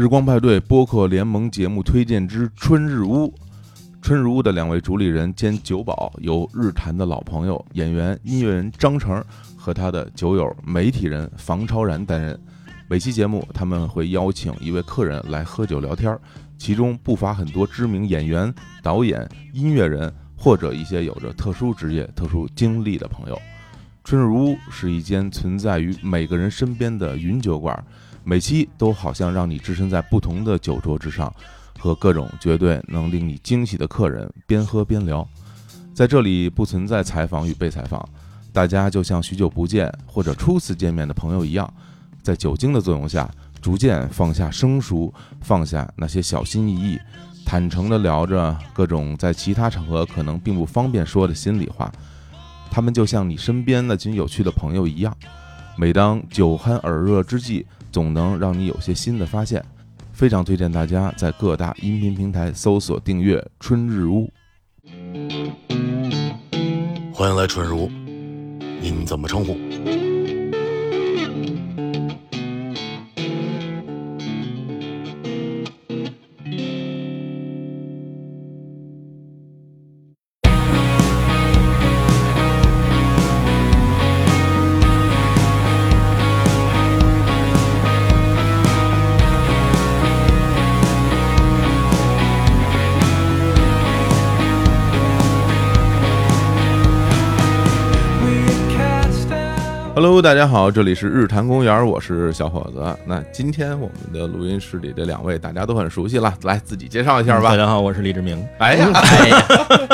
日光派对播客联盟节目推荐之春日屋。春日屋的两位主理人兼酒保由日坛的老朋友演员、音乐人张成和他的酒友媒体人房超然担任。每期节目他们会邀请一位客人来喝酒聊天，其中不乏很多知名演员、导演、音乐人或者一些有着特殊职业、特殊经历的朋友。春日屋是一间存在于每个人身边的云酒馆，每期都好像让你置身在不同的酒桌之上，和各种绝对能令你惊喜的客人边喝边聊。在这里不存在采访与被采访，大家就像许久不见或者初次见面的朋友一样，在酒精的作用下，逐渐放下生疏，放下那些小心翼翼，坦诚地聊着各种在其他场合可能并不方便说的心里话。他们就像你身边那群有趣的朋友一样，每当酒酣耳热之际，总能让你有些新的发现。非常推荐大家在各大音频平台搜索订阅“春日屋”。欢迎来春日屋，您怎么称呼？Hello，大家好，这里是日坛公园，我是小伙子。那今天我们的录音室里这两位大家都很熟悉了，来自己介绍一下吧。大家好，我是李志明。哎呀，哎呀，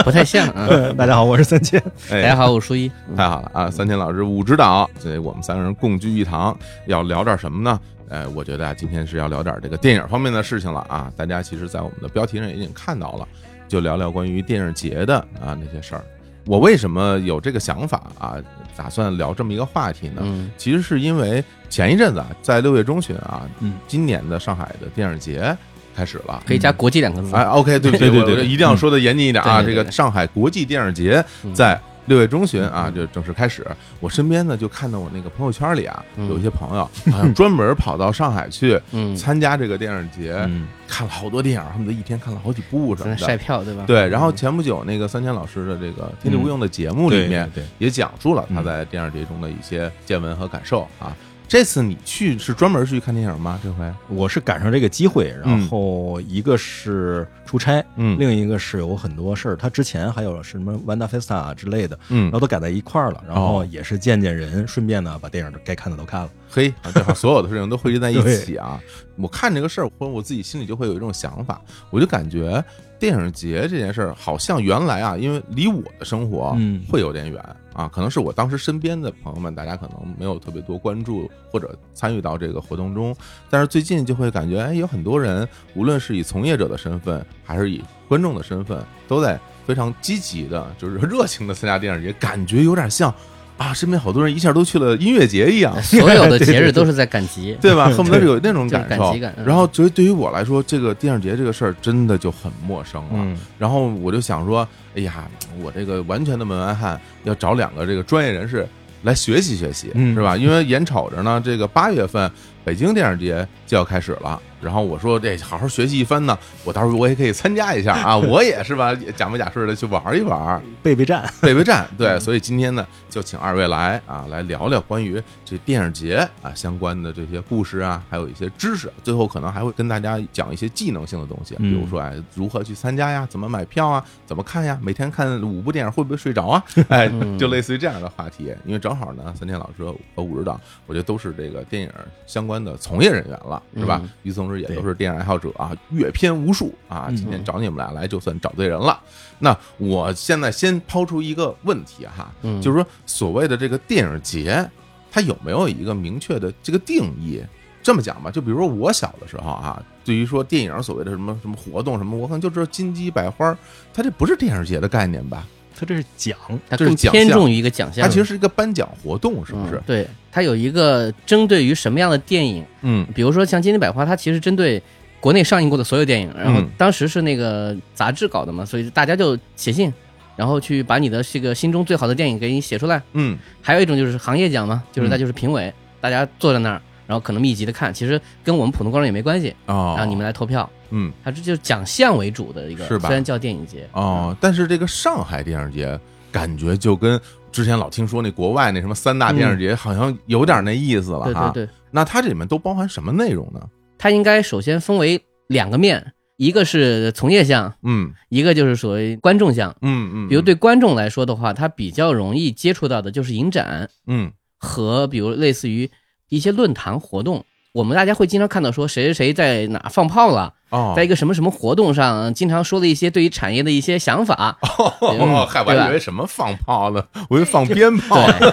不太像啊。大家好，我是三千。哎大家好，我是舒一。太好了啊！三千老师武指导，所以我们三个人共聚一堂，要聊点什么呢？呃，我觉得啊，今天是要聊点这个电影方面的事情了啊。大家其实，在我们的标题上已经看到了，就聊聊关于电影节的啊那些事儿。我为什么有这个想法啊？打算聊这么一个话题呢？嗯其实是因为前一阵子啊，在六月中旬啊，嗯，今年的上海的电影节开始了。可以加国际两个字。哎，OK，对对对对 一定要说的严谨一点啊！这个上海国际电影节嗯在六月中旬啊，就正式开始。我身边呢，就看到我那个朋友圈里啊，嗯有一些朋友好像专门跑到上海去嗯，参加这个电影节，嗯，看了好多电影，他们都一天看了好几部什么的。晒票对吧？对，然后前不久那个三千老师的这个《天地无用》的节目里面，也讲述了他在电影节中的一些见闻和感受啊。这次你去是专门去看电影吗？这回？我是赶上这个机会，然后一个是出差，嗯另一个是有很多事儿。他之前还有什么 Wanda Festa 之类的，嗯然后都赶在一块儿了，然后哦也是见见人，顺便呢把电影该看的都看了。嘿，啊 正好所有的事情都汇集在一起啊！我看这个事儿，或者我自己心里就会有一种想法，我就感觉电影节这件事儿，好像原来啊，因为离我的生活嗯。会有点远啊，可能是我当时身边的朋友们，大家可能没有特别多关注或者参与到这个活动中，但是最近就会感觉，哎，有很多人，无论是以从业者的身份，还是以观众的身份，都在非常积极的，就是热情的参加电影节，感觉有点像啊，身边好多人一下都去了音乐节一样。所有的节日都是在赶集。对吧？恨不得是有那种感受然后，所以对于我来说，这个电影节这个事儿真的就很陌生了。嗯，然后我就想说，哎呀，我这个完全的门外汉，要找两个这个专业人士来学习学习，嗯是吧？因为眼瞅着呢，这个八月份北京电影节就要开始了。然后我说，这好好学习一番呢，我到时候我也可以参加一下啊，我也是吧，也假模假式的去玩一玩。备备战。备备战，对，所以今天呢，就请二位来啊，来聊聊关于这电影节啊相关的这些故事啊，还有一些知识，最后可能还会跟大家讲一些技能性的东西，比嗯如说哎，如何去参加呀，怎么买票啊，怎么看呀，每天看五部电影会不会睡着啊？哎，嗯就类似于这样的话题，因为正好呢，三天老师和武指导，我觉得都是这个电影相关的从业人员了，是吧嗯？与此同时，也都是电影爱好者啊，阅片无数啊，今天嗯找你们俩来，就算找对人了。那我现在先抛出一个问题哈，嗯就是说所谓的这个电影节，它有没有一个明确的这个定义？这么讲吧，就比如说我小的时候啊，对于说电影所谓的什么什么活动什么，我可能就知道金鸡百花，它这不是电影节的概念吧？他这是奖，它更偏重于一个奖项。它其实是一个颁奖活动，是不是嗯？对，它有一个针对于什么样的电影，嗯比如说像《金鸡百花》，它其实针对国内上映过的所有电影，然后嗯当时是那个杂志搞的嘛，所以大家就写信，然后去把你的这个心中最好的电影给你写出来。嗯还有一种就是行业奖嘛，就是那就是评委，大家坐在那儿，然后可能密集的看，其实跟我们普通观众也没关系，哦，让你们来投票。嗯它这就是讲项为主的一个，是吧虽然叫电影节，哦，但是这个上海电影节感觉就跟之前老听说那国外那什么三大电影节好像有点那意思了哈。对对对，那它这里面都包含什么内容呢？它应该首先分为两个面，一个是从业项，嗯一个就是所谓观众项。嗯嗯，比如对观众来说的话，他比较容易接触到的就是影展嗯和比如类似于一些论坛活动。我们大家会经常看到说谁谁谁在哪放炮了，哦，在一个什么什么活动上，经常说的一些对于产业的一些想法。哦，嗨，我还以为什么放炮呢？我以为放鞭炮，对，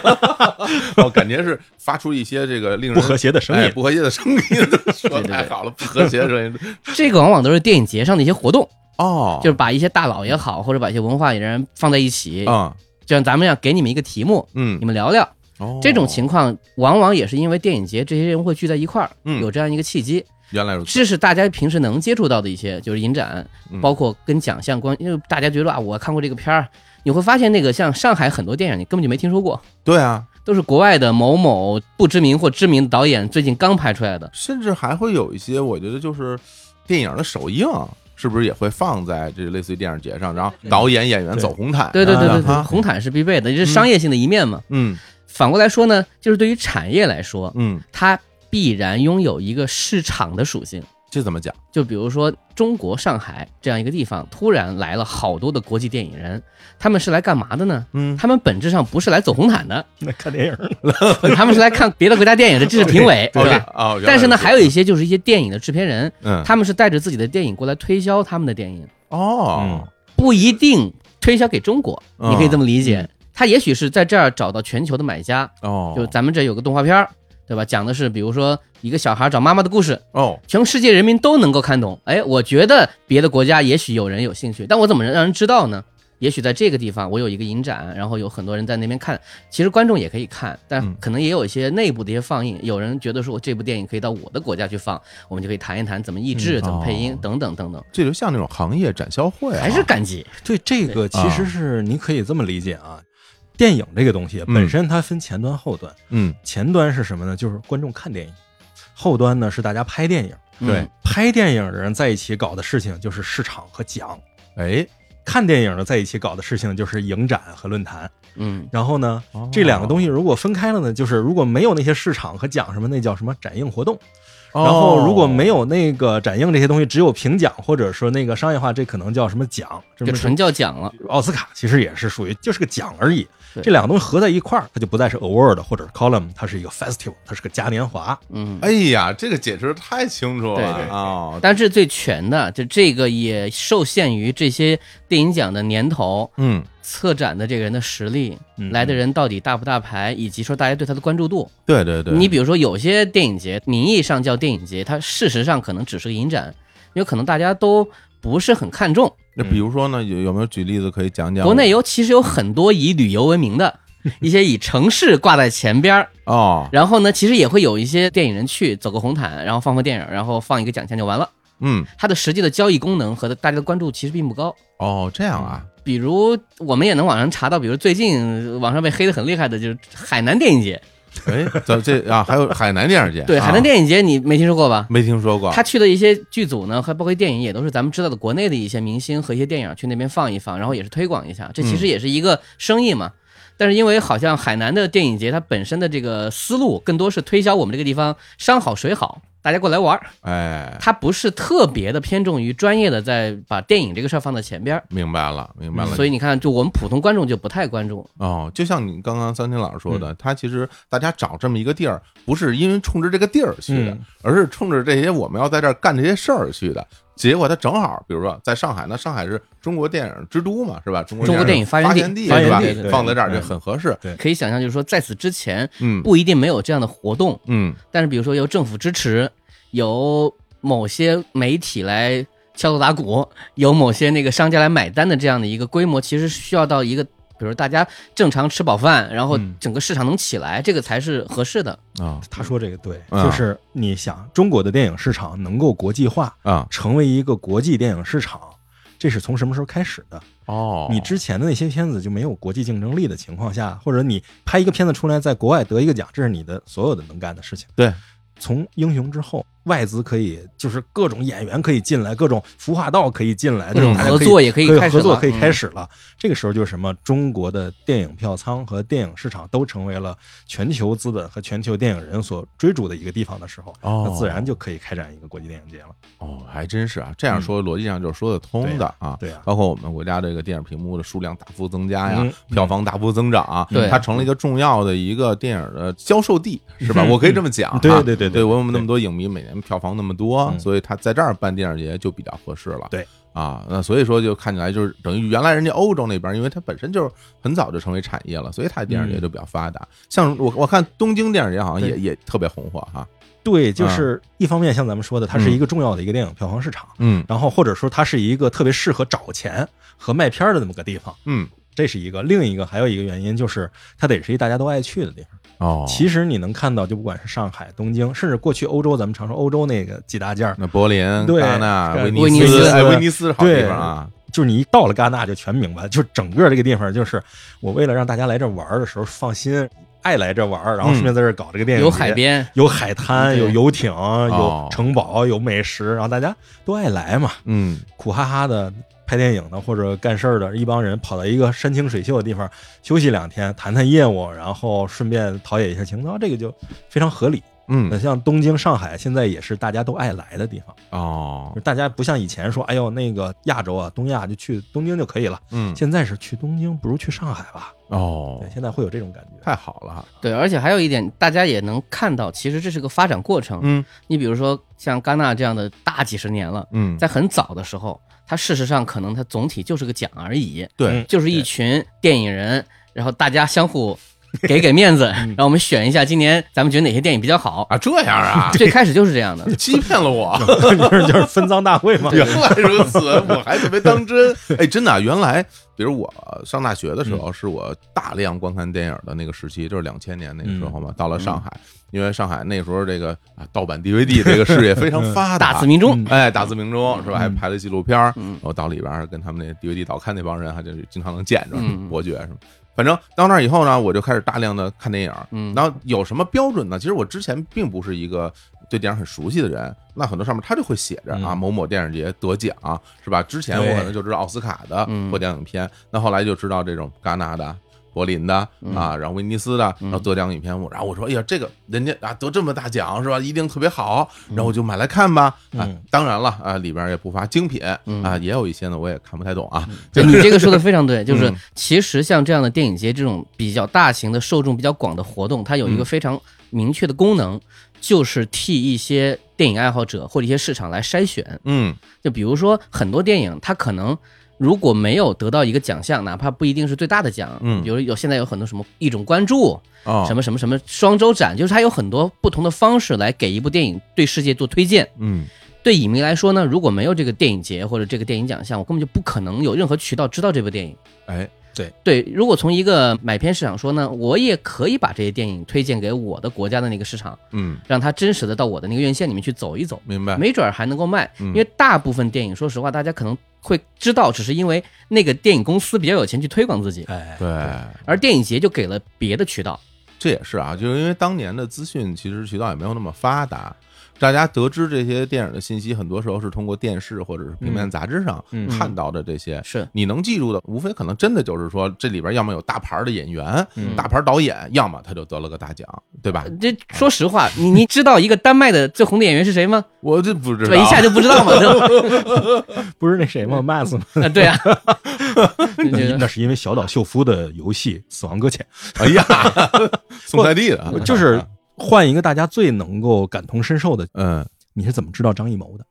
哦，感觉是发出一些这个令人不和谐的声音哎不和谐的声音，说太好了，不和谐的声音，这个往往都是电影节上的一些活动，哦，就是把一些大佬也好，或者把一些文化人放在一起，啊，就像咱们要给你们一个题目，嗯你，们聊聊。哦这种情况往往也是因为电影节这些人会聚在一块儿，嗯有这样一个契机。原来如此，这是大家平时能接触到的一些，就是影展，嗯包括跟奖项关，因为大家觉得啊，我看过这个片儿，你会发现那个像上海很多电影你根本就没听说过，对啊，都是国外的某某不知名或知名的导演最近刚拍出来的。甚至还会有一些，我觉得就是电影的首映。是不是也会放在这类似于电影节上，然后导演、演员走红毯？对对对对对，啊红毯是必备的，这是商业性的一面嘛。嗯反过来说呢，就是对于产业来说，嗯，它必然拥有一个市场的属性。这怎么讲？就比如说中国上海这样一个地方，突然来了好多的国际电影人，他们是来干嘛的呢？嗯，他们本质上不是来走红毯的，那看电影 他们是来看别的国家电影的这是评委，对吧？哦，但是呢，还有一些就是一些电影的制片人，嗯，他们是带着自己的电影过来推销他们的电影，哦，不一定推销给中国，嗯你可以这么理解。他也许是在这儿找到全球的买家，哦，就咱们这有个动画片儿，对吧？讲的是比如说一个小孩找妈妈的故事，哦，全世界人民都能够看懂。哎，我觉得别的国家也许有人有兴趣，但我怎么能让人知道呢？也许在这个地方我有一个影展，然后有很多人在那边看，其实观众也可以看，但嗯可能也有一些内部的一些放映。有人觉得说我这部电影可以到我的国家去放，我们就可以谈一谈怎么译制、嗯怎么配音哦等等等等，这就像那种行业展销会啊，还是赶集。对这个其实是你可以这么理解啊，电影这个东西嗯。本身它分前端后端，嗯，前端是什么呢？就是观众看电影，后端呢是大家拍电影。对。嗯。拍电影的人在一起搞的事情就是市场和奖，哎，看电影的在一起搞的事情就是影展和论坛。嗯，然后呢哦，这两个东西如果分开了呢，就是如果没有那些市场和奖什么，那叫什么展映活动。然然后如果没有那个展映这些东西，只有评奖或者说那个商业化，这可能叫什么奖？就纯叫奖了。奥斯卡其实也是属于就是个奖而已。这两个东西合在一块儿，它就不再是 award 或者是 column，它是一个 festival，它是个嘉年华。嗯，哎呀，这个解释得太清楚了对对啊！但是最全的，就这个也受限于这些电影奖的年头、嗯，策展的这个人的实力，嗯来的人到底大不大牌，以及说大家对他的关注度。对对对，你比如说有些电影节，名义上叫电影节，它事实上可能只是个影展，因为可能大家都不是很看重。那比如说呢，有有没有举例子可以讲讲？国内有其实有很多以旅游闻名的。一些以城市挂在前边儿，哦，然后呢，其实也会有一些电影人去走个红毯，然后放放电影，然后放一个奖项就完了。嗯，它的实际的交易功能和大家的关注其实并不高。哦，这样啊，比如我们也能网上查到，比如最近网上被黑的很厉害的就是海南电影节。哎，这这啊，还有海南电影节，对，啊海南电影节你没听说过吧？没听说过，他去的一些剧组呢，还包括电影也都是咱们知道的国内的一些明星和一些电影去那边放一放，然后也是推广一下，这其实也是一个生意嘛。但是因为好像海南的电影节，它本身的这个思路更多是推销我们这个地方山好水好，大家过来玩儿，哎，他不是特别的偏重于专业的在把电影这个事儿放在前边儿。明白了，明白了。所以你看，就我们普通观众就不太关注。哦，就像你刚刚三天老师说嗯的，他其实大家找这么一个地儿，不是因为冲着这个地儿去的嗯，而是冲着这些我们要在这儿干这些事儿去的。结果他正好，比如说在上海，那上海是中国电影之都嘛，是吧？中国中国电影发发源地地是吧发源地？放在这儿就很合适。可以想象，就是说在此之前嗯不一定没有这样的活动，嗯但是比如说由政府支持，由某些媒体来敲锣打鼓，由某些那个商家来买单的这样的一个规模，其实需要到一个，比如大家正常吃饱饭，然后嗯整个市场能起来，这个才是合适的。啊他说这个对，啊就是你想中国的电影市场能够国际化，啊成为一个国际电影市场，这是从什么时候开始的？哦，你之前的那些片子就没有国际竞争力的情况下，或者你拍一个片子出来，在国外得一个奖，这是你的所有的能干的事情。对从英雄之后，外资可以就是各种演员可以进来，各种服化道可以进来，这种合作也可以开始了合作可以开嗯始了。这个时候就是什么，中国的电影票仓和电影市场都成为了全球资本和全球电影人所追逐的一个地方的时候，哦那自然就可以开展一个国际电影节了。哦，还真是啊，这样说逻辑上就是说得通的啊。对呀、包括我们国家这个电影屏幕的数量大幅增加呀，嗯票房大幅增长啊，对它成了一个重要的一个电影的销售地，是吧？嗯我可以这么讲对对对对我们那么多影迷，每年票房那么多，嗯所以他在这儿办电影节就比较合适了。对。啊，那所以说就看起来就是等于原来人家欧洲那边，因为它本身就是很早就成为产业了，所以它的电影节就比较发达。像我我看东京电影节好像也也特别红火哈。对，就是一方面像咱们说的，它是一个重要的一个电影票房市场，嗯然后或者说它是一个特别适合找钱和卖片儿的那么个地方，嗯这是一个。另一个还有一个原因就是它得是一大家都爱去的地方。哦，其实你能看到，就不管是上海、东京，甚至过去欧洲，咱们常说欧洲那个几大件儿，那柏林、对戛纳、对威威尼斯斯，哎，威尼斯是好地方啊。就是你一到了戛纳就全明白，就整个这个地方，就是我为了让大家来这玩的时候放心，爱来这玩，然后顺便在这搞这个电影节有海。边，有海滩，有游艇，哦有城堡，有美食，然后大家都爱来嘛。嗯苦哈哈的拍电影的或者干事儿的一帮人，跑到一个山清水秀的地方休息两天，谈谈业务，然后顺便陶冶一下情操，这个就非常合理。那嗯像东京、上海，现在也是大家都爱来的地方。哦大家不像以前说，哎呦，那个亚洲啊，东亚就去东京就可以了。嗯现在是去东京不如去上海吧？哦对，，现在会有这种感觉。太好了哈。对，而且还有一点，大家也能看到，其实这是个发展过程。嗯你比如说像戛纳这样的大几十年了，嗯，在很早的时候，它事实上可能它总体就是个奖而已，对嗯就是一群电影人，然后大家相互 给给面子，让我们选一下今年咱们觉得哪些电影比较好。啊，这样啊，最开始就是这样的，欺骗了我。就是就是分赃大会嘛。原来如此，我还特别当真。哎，真的啊，原来比如我上大学的时候，是我大量观看电影的那个时期，就是两千年那个时候嘛。到了上海，因为上海那时候这个啊盗版 DVD 这个事业非常发达，大字明中。哎，大字明中是吧？还嗯拍了纪录片儿，嗯然后到里边跟他们那 DVD 导看那帮人，还就是经常能见着嗯伯爵什么。反正到那儿以后呢，我就开始大量的看电影。嗯然后有什么标准呢？其实我之前并不是一个对电影很熟悉的人，那很多上面他就会写着啊嗯某某电影节得奖是吧？之前我可能就知道奥斯卡的嗯获奖影片，那后来就知道这种戛纳的。柏林的嗯啊，然后威尼斯的，然后得奖影片，我然后我说，哎呀，这个人家啊得这么大奖是吧？一定特别好，然后我就买来看吧。啊嗯，当然了啊，里边也不乏精品嗯啊，也有一些呢我也看不太懂啊。对你这个说的 非常对，就是嗯其实像这样的电影节这种比较大型的、受众比较广的活动，它有一个嗯非常明确的功能，就是替一些电影爱好者或者一些市场来筛选。嗯就比如说很多电影，它可能如果没有得到一个奖项，哪怕不一定是最大的奖，嗯比如有现在有很多什么一种关注，哦，什么什么什么双周展，就是它有很多不同的方式来给一部电影对世界做推荐。嗯对影迷来说呢，如果没有这个电影节或者这个电影奖项，我根本就不可能有任何渠道知道这部电影。哎对对，如果从一个买片市场说呢，我也可以把这些电影推荐给我的国家的那个市场，嗯，让它真实的到我的那个院线里面去走一走，明白。没准儿还能够卖。嗯因为大部分电影，说实话，大家可能会知道，只是因为那个电影公司比较有钱去推广自己，哎，对，而电影节就给了别的渠道。这也是啊，就是因为当年的资讯其实渠道也没有那么发达，大家得知这些电影的信息，很多时候是通过电视或者是平面杂志上嗯看到的这些。是，你能记住的，无非可能真的就是说，这里边要么有大牌的演员、嗯大牌导演，要么他就得了个大奖，对吧？这说实话，你你知道一个丹麦的最红的演员是谁吗？我这不知道，对，一下就不知道嘛？不是那谁吗？Max 吗？啊对啊，那是因为小岛秀夫的游戏《死亡搁浅哎呀，送快递的，》，就是换一个大家最能够感同身受的，嗯，你是怎么知道张艺谋的？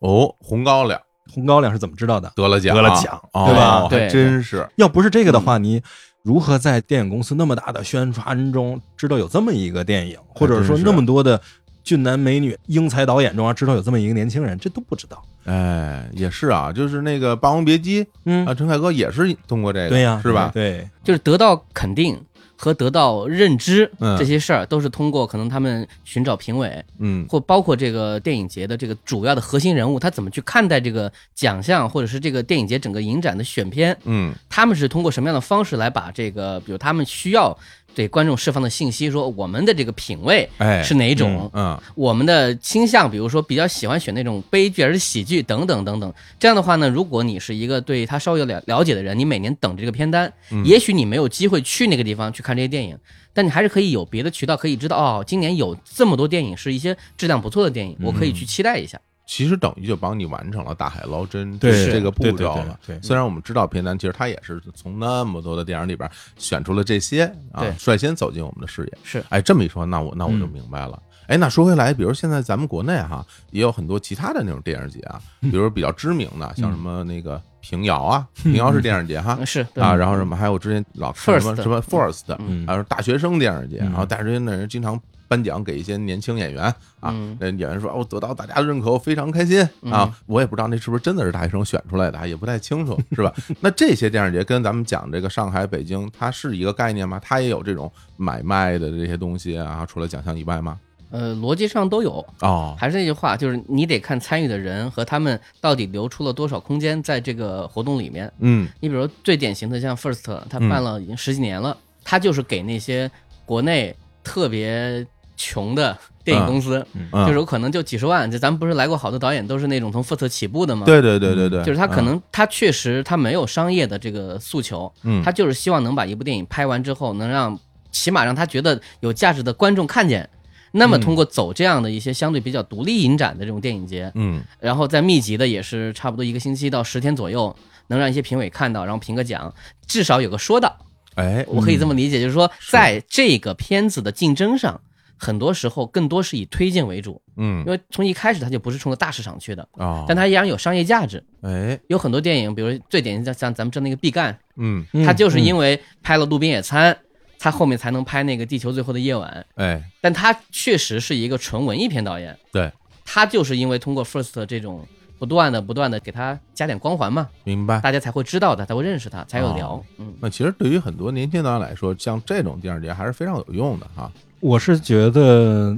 哦，红高粱。红高粱是怎么知道的？得了奖，得了奖哦对吧？还对真是，要不是这个的话，你如何在电影公司那么大的宣传中知道有这么一个电影，或者说那么多的俊男美女、英才导演中啊，知道有这么一个年轻人，这都不知道。哎，也是啊，就是那个《霸王别姬》嗯。啊，陈凯歌也是通过这个，对呀，是吧？对，就是得到肯定和得到认知嗯。这些事儿，都是通过可能他们寻找评委，嗯。或包括这个电影节的这个主要的核心人物，他怎么去看待这个奖项，或者是这个电影节整个影展的选片，嗯。他们是通过什么样的方式来把这个，比如他们需要对观众释放的信息，说我们的这个品味哎，是哪种，嗯我们的倾向，比如说比较喜欢选那种悲剧还是喜剧等等等等。这样的话呢，如果你是一个对他稍微有了了解的人，你每年等这个片单，嗯也许你没有机会去那个地方去看这些电影，但你还是可以有别的渠道可以知道哦，今年有这么多电影是一些质量不错的电影，我可以去期待一下。其实等于就帮你完成了大海捞针对这个步骤了。对对虽然我们知道片单，其实它也是从那么多的电影里边选出了这些啊，率先走进我们的视野。是哎，这么一说，那我那我就嗯明白了。哎，那说回来，比如现在咱们国内哈也有很多其他的那种电影节啊，比如比较知名的，像什么那个平遥啊，平遥是电影节哈。嗯，是啊，然后什么还有之前老什么什么 First，嗯。还有大学生电影节，嗯。然后大学生的人经常颁奖给一些年轻演员啊嗯，那演员说哦得到大家的认可，我非常开心啊嗯，我也不知道那是不是真的是大学生选出来的，也不太清楚，是吧？那这些电影节跟咱们讲这个上海、北京，它是一个概念吗？它也有这种买卖的这些东西啊，除了奖项以外吗？呃，逻辑上都有。哦，还是那句话，就是你得看参与的人和他们到底留出了多少空间在这个活动里面。嗯你比如最典型的像 First，他办了已经十几年了，他就是给那些国内特别穷的电影公司，嗯，就是有可能就几十万。就咱们不是来过好多导演都是那种从 First 起步的吗？，对对对对对，就是他可嗯能他确实他没有商业的这个诉求，嗯他就是希望能把一部电影拍完之后，能让起码让他觉得有价值的观众看见。那么通过走这样的一些相对比较独立影展的这种电影节，嗯。然后再密集的也是差不多一个星期到十天左右，能让一些评委看到，然后评个奖，至少有个说道。哎我可以这么理解，就是说在这个片子的竞争上，很多时候更多是以推荐为主，嗯。因为从一开始它就不是冲着大市场去的，哦，但它依然有商业价值。哎。有很多电影，比如最典型的像咱们这那个毕赣，嗯。他就是因为为拍了《路边野餐》，他后面才能拍那个《地球最后的夜晚》。哎但他确实是一个纯文艺片导演，对他就是因为通过 First 这种不断的、不断的给他加点光环嘛，明白。大家才会知道他，才会认识他，才有聊哦。嗯，那其实对于很多年轻导演来说，像这种电影节还是非常有用的哈，我是觉得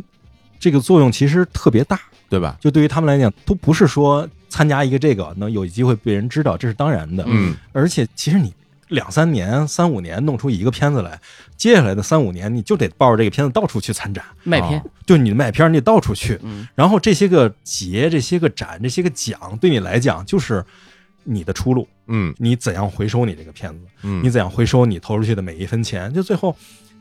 这个作用其实特别大，对吧？就对于他们来讲，都不是说参加一个这个能有机会被人知道，这是当然的。嗯而且其实你两三年、三五年弄出一个片子来，接下来的三五年你就得抱着这个片子到处去参展，卖片哦，就你的卖片你得到处去。嗯，然后这些个节、这些个展、这些个奖，对你来讲就是你的出路。嗯你怎样回收你这个片子？嗯，你怎样回收你投出去的每一分钱？就最后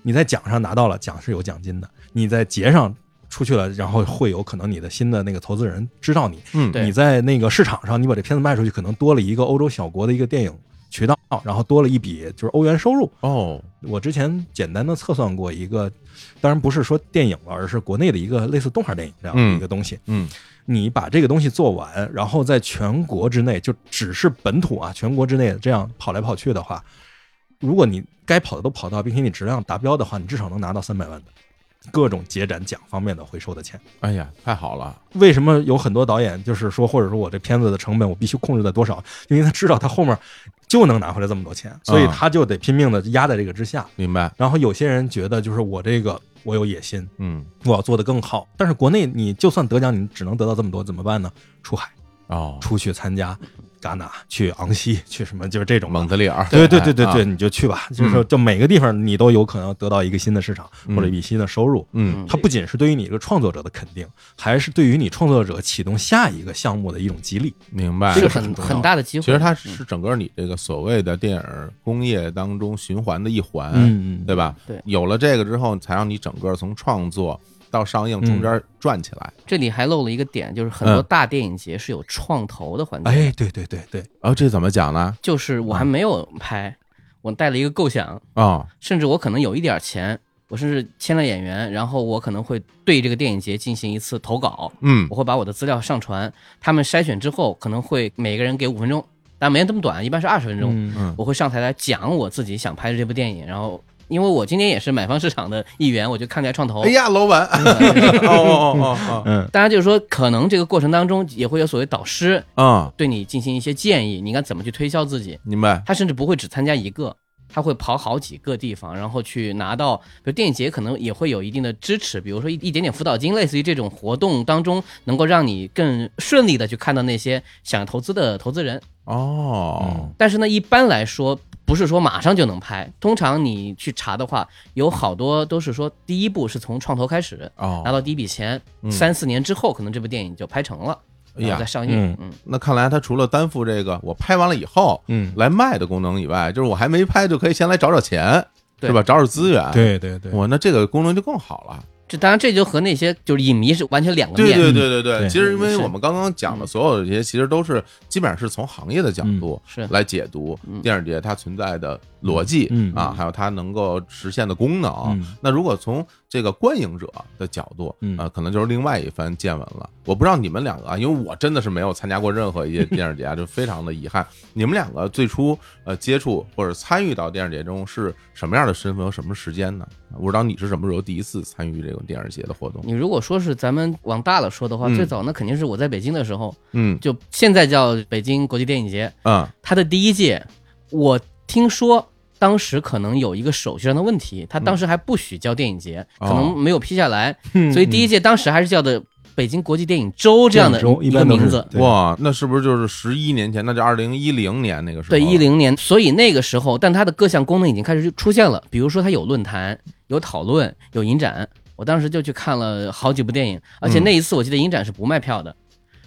你在奖上拿到了奖是有奖金的，你在节上出去了，然后会有可能你的新的那个投资人知道你。嗯你在那个市场上，你把这片子卖出去，可能多了一个欧洲小国的一个电影渠道，然后多了一笔就是欧元收入。哦我之前简单的测算过一个，当然不是说电影了，而是国内的一个类似动画电影这样的一个东西。嗯你把这个东西做完，然后在全国之内，就只是本土啊，全国之内这样跑来跑去的话，如果你该跑的都跑到，并且你质量达标的话，你至少能拿到三百万的各种节展奖方面的回收的钱。哎呀，太好了，为什么有很多导演就是说，或者说我这片子的成本我必须控制在多少？因为他知道他后面就能拿回来这么多钱，所以他就得拼命的压在这个之下。明白？然后有些人觉得，就是我这个我有野心，嗯我要做得更好。但是国内你就算得奖，你只能得到这么多，怎么办呢？出海，哦，出去参加戛纳，去昂西，去什么，就是这种蒙特利尔，对对对对啊对，，你就去吧。就是说，就每个地方你都有可能得到一个新的市场嗯或者一笔新的收入。嗯它不仅是对于你这个创作者的肯定，还是对于你创作者启动下一个项目的一种激励。明白。这个很很大的机会。其实它是整个你这个所谓的电影工业当中循环的一环，嗯对吧？对有了这个之后，才让你整个从创作到上映中间转起来。这里还漏了一个点，就是很多嗯。大电影节是有创投的环节，哎，对对对对，哦，这怎么讲呢？就是我还没有拍，我带了一个构想，啊，甚至我可能有一点钱，我甚至签了演员，然后我可能会对这个电影节进行一次投稿，嗯。我会把我的资料上传，他们筛选之后可能会每个人给五分钟，但没这么短，一般是二十分钟，嗯。嗯我会上台来讲我自己想拍的这部电影，然后因为我今天也是买方市场的一员，我就看台创投。哎呀，老板，哦哦哦哦嗯当然就是说，可能这个过程当中也会有所谓导师哦，啊，对你进行一些建议，你应该怎么去推销自己。明白。他甚至不会只参加一个，他会跑好几个地方，然后去拿到，比如电影节可能也会有一定的支持，比如说一一点点辅导金，类似于这种活动当中，能够让你更顺利的去看到那些想投资的投资人。哦，但是呢，一般来说不是说马上就能拍。通常你去查的话，有好多都是说第一部是从创投开始哦拿，到第一笔钱，嗯三四年之后可能这部电影就拍成了，哎呀然后再，上映。嗯嗯，那看来他除了担负这个我拍完了以后嗯，来卖的功能以外，就是我还没拍就可以先来找找钱，对是吧？找找资源。，对对对，哇，那这个功能就更好了。这当然这就和那些就是影迷是完全两个面。对对对对对，其实因为我们刚刚讲的所有的这些，其实都是基本上是从行业的角度是来解读嗯电影节它存在的逻辑嗯啊，还有它能够实现的功能嗯。那如果从这个观影者的角度嗯啊，可能就是另外一番见闻了。我不知道你们两个啊，因为我真的是没有参加过任何一些电影节啊，就非常的遗憾。你们两个最初呃接触或者参与到电影节中是什么样的身份和什么时间呢？我不知道你是什么时候第一次参与这种电影节的活动？你如果说是咱们往大了说的话，嗯最早那肯定是我在北京的时候，嗯就现在叫北京国际电影节，啊它的第一届，我听说当时可能有一个手续上的问题，他当时还不许叫电影节，哦可能没有批下来，嗯所以第一届当时还是叫的北京国际电影周这样的一个名字。哇，那是不是就是十一年前？那就二零一零年那个时候。对，一。零年，所以那个时候，但它的各项功能已经开始出现了，比如说它有论坛、有讨论、有影展。我当时就去看了好几部电影，而且那一次我记得影展是不卖票的，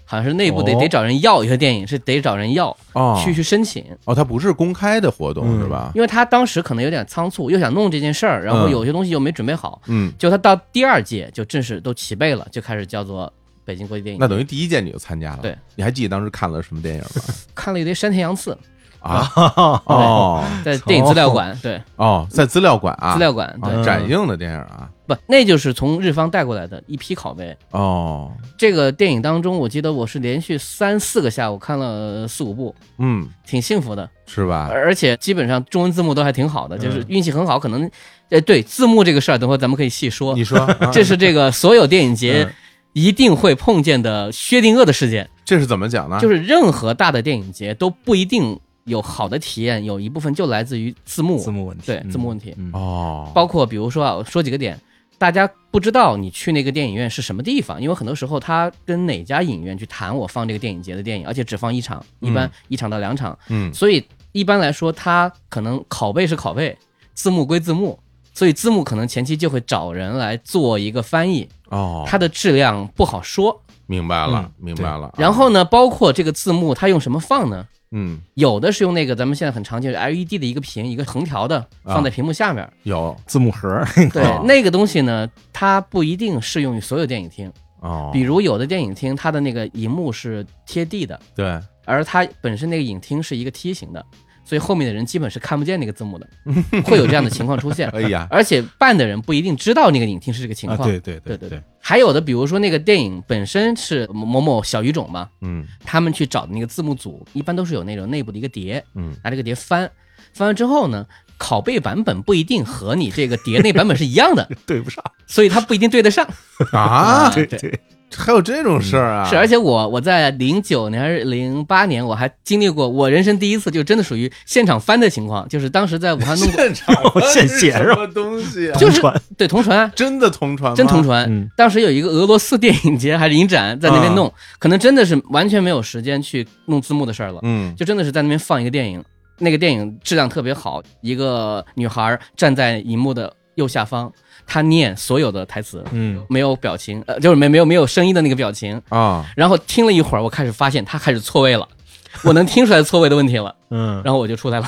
好像是内部得哦得找人要一些电影，是得找人要哦，去去申请。哦，它不是公开的活动、嗯是吧？因为他当时可能有点仓促，又想弄这件事儿，然后嗯有些东西又没准备好，嗯，就他到第二届就正式都齐备了，就开始叫做北京国际电影。那等于第一届你就参加了。对，你还记得当时看了什么电影吗？看了一堆山田洋次啊，哦在电影资料馆，对哦，在资料馆啊，资料馆，啊对，展映的电影啊，不，那就是从日方带过来的一批拷贝。哦，这个电影当中，我记得我是连续三四个下午看了四五部，嗯，挺幸福的，是吧？而且基本上中文字幕都还挺好的，就是嗯运气很好。可能，呃，对字幕这个事儿，等会儿咱们可以细说你。说，啊这是这个所有电影节嗯一定会碰见的薛定谔的事件。这是怎么讲呢？就是任何大的电影节都不一定有好的体验，有一部分就来自于字幕，字幕问题，对嗯。字幕问题。嗯。哦，包括比如说啊，我说几个点，大家不知道你去那个电影院是什么地方，因为很多时候他跟哪家影院去谈我放这个电影节的电影，而且只放一场，一般嗯。一场到两场，嗯。所以一般来说他可能拷贝是拷贝，字幕归字幕。所以字幕可能前期就会找人来做一个翻译，哦，它的质量不好说。明白了，嗯明白了。啊。然后呢，包括这个字幕它用什么放呢？嗯，有的是用那个咱们现在很常见的 LED 的一个屏，一个横条的，啊。放在屏幕下面。有字幕盒，对哦，那个东西呢，它不一定适用于所有电影厅。哦，比如有的电影厅，它的那个荧幕是贴地的，对，而它本身那个影厅是一个梯形的，所以后面的人基本是看不见那个字幕的，会有这样的情况出现。哎呀，而且办的人不一定知道那个影厅是这个情啊，况。对对对对对，还有的，比如说那个电影本身是某某某小语种嘛，嗯。他们去找的那个字幕组，一般都是有那种内部的一个碟，嗯，拿这个碟翻，翻完之后呢，拷贝版本不一定和你这个碟内版本是一样的，对不上，所以它不一定对得上。啊，对对，还有这种事儿啊？是，而且我我在零九年还是零八年，我还经历过我人生第一次，就真的属于现场翻的情况，就是当时在武汉弄过，现场 现写是什么东西啊？就是对同传，真的同传吗？真同传。嗯当时有一个俄罗斯电影节还是影展在那边弄，可能真的是完全没有时间去弄字幕的事儿了，嗯就真的是在那边放一个电影，那个电影质量特别好，一个女孩站在荧幕的右下方，她念所有的台词，嗯，没有表情，呃，就是没没有没有声音的那个表情，啊，然后听了一会儿，我开始发现他开始错位了，我能听出来错位的问题了，嗯，然后我就出来了，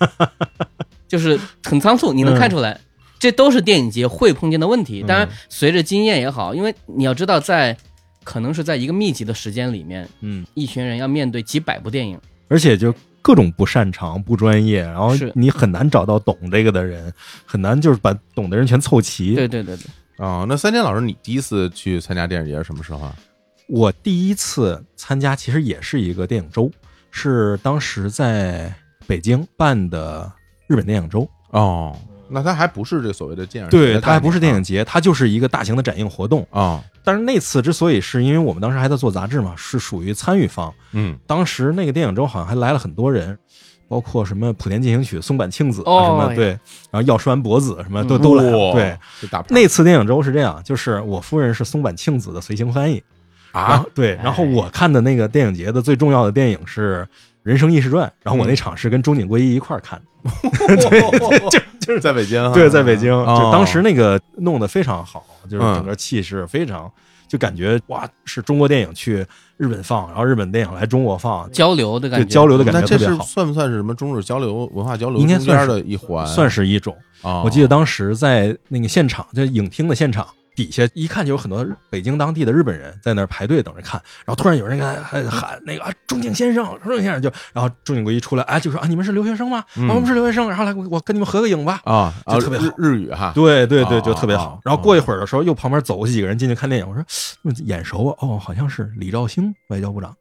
就是很仓促，你能看出来，这都是电影节会碰见的问题。当然，随着经验也好，因为你要知道在，可能是在一个密集的时间里面，嗯，一群人要面对几百部电影，而且就各种不擅长、不专业，然后是你很难找到懂这个的人，很难就是把懂的人全凑齐。对对对对，哦，那三千老师，你第一次去参加电影节是什么时候啊？我第一次参加其实也是一个电影周，是当时在北京办的日本电影周。哦，那它还不是这所谓的电影节对，它还不是电影节，它就是一个大型的展映活动。啊，但是那次之所以是因为我们当时还在做杂志嘛，是属于参与方。嗯当时那个电影周好像还来了很多人，包括什么《莆田进行曲》松坂庆子啊哦什么对，然后药师丸博子什么都都来了。对，，那次电影周是这样，就是我夫人是松坂庆子的随行翻译啊，对，然后我看的那个电影节的最重要的电影是人生异事传》，然后我那场是跟中井贵一一块儿看的，就就是在北京啊，对，在北京，哦。就当时那个弄得非常好，就是嗯。整个气势非常，就感觉哇，是中国电影去日本放，然后日本电影来中国放，交流的感就觉，交流的感那这是觉特别好，算不算是什么中日交流文化交流中间应该算是的一环？算是一种。啊，我记得当时在那个现场，就影厅的现场。底下一看就有很多北京当地的日本人在那儿排队等着看，然后突然有人跟喊那个啊中井先生，中井先生就，然后中井贵一出来，哎就说啊你们是留学生吗？嗯啊我们是留学生，然后来我我跟你们合个影吧。啊，啊就特别好日日语哈，对对对，哦就特别哦好。然后过一会儿的时候，又旁边走过去几个人进去看电影，我说嗯眼熟啊，哦，好像是李兆兴外交部长。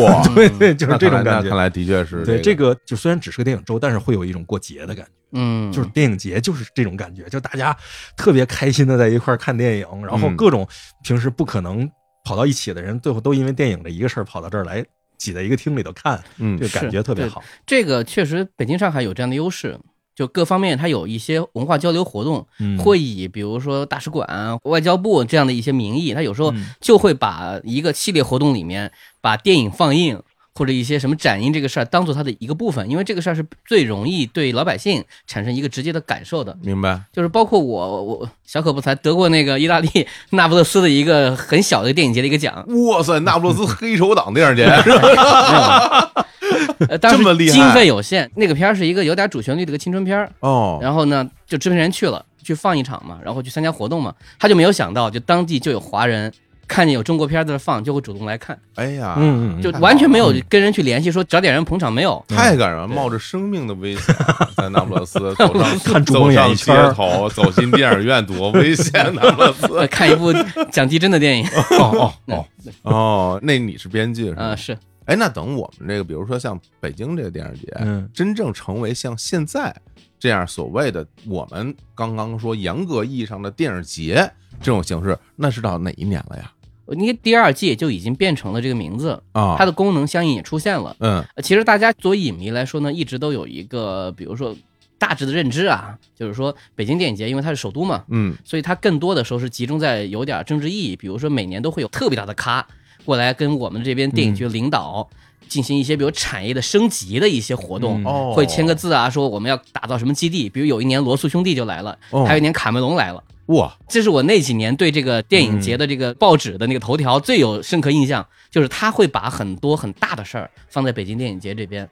哇，对对，就是这种感觉。看来的确是对，这个。个就虽然只是个电影周，但是会有一种过节的感觉。嗯，就是电影节就是这种感觉，就大家特别开心的在一块儿看电影，然后嗯。各种平时不可能跑到一起的人，最后都因为电影的一个事儿跑到这儿来，挤在一个厅里头看，嗯。这感觉特别好。这个确实北京、上海有这样的优势，就各方面它有一些文化交流活动，嗯。会以比如说大使馆、外交部这样的一些名义，它有时候嗯。就会把一个系列活动里面把电影放映。或者一些什么展映这个事儿当做它的一个部分，因为这个事儿是最容易对老百姓产生一个直接的感受的。明白。就是包括我，我小可不才得过那个意大利 那不勒斯的一个很小的电影节的一个奖，哇塞，那不勒斯黑手党电影节 呃，当时这么厉害。经费有限，那个片儿是一个有点主旋律的一个青春片儿，哦，然后呢，就制片人去了，去放一场嘛，然后去参加活动嘛，他就没有想到，就当地就有华人看见有中国片在那放，就会主动来看，哎呀，嗯嗯。就完全没有跟人去联系说找点人捧场，没有。太感人了，冒着生命的危险 在那不勒斯走上走上街头，走进电影院，多危险！那不勒斯。呃 看一部讲地震的电影，哦哦哦，哦，那你是编剧是啊、吗？是，哎，那等我们这个，比如说像北京这个电影节，嗯真正成为像现在这样所谓的我们刚刚说严格意义上的电影节这种形式，那是到哪一年了呀？因为第二季就已经变成了这个名字，啊，它的功能相应也出现了。嗯呃其实大家作为影迷来说呢，一直都有一个，比如说大致的认知啊，就是说北京电影节，因为它是首都嘛，嗯所以它更多的时候是集中在有点政治意义，比如说每年都会有特别大的咖过来跟我们这边电影局领导进行一些比如产业的升级的一些活动，嗯。哦，会签个字啊，说我们要打造什么基地，比如有一年罗素兄弟就来了，哦。还有一年卡梅隆来了。哇，这是我那几年对这个电影节的这个报纸的那个头条最有深刻印象，就是他会把很多很大的事儿放在北京电影节这边。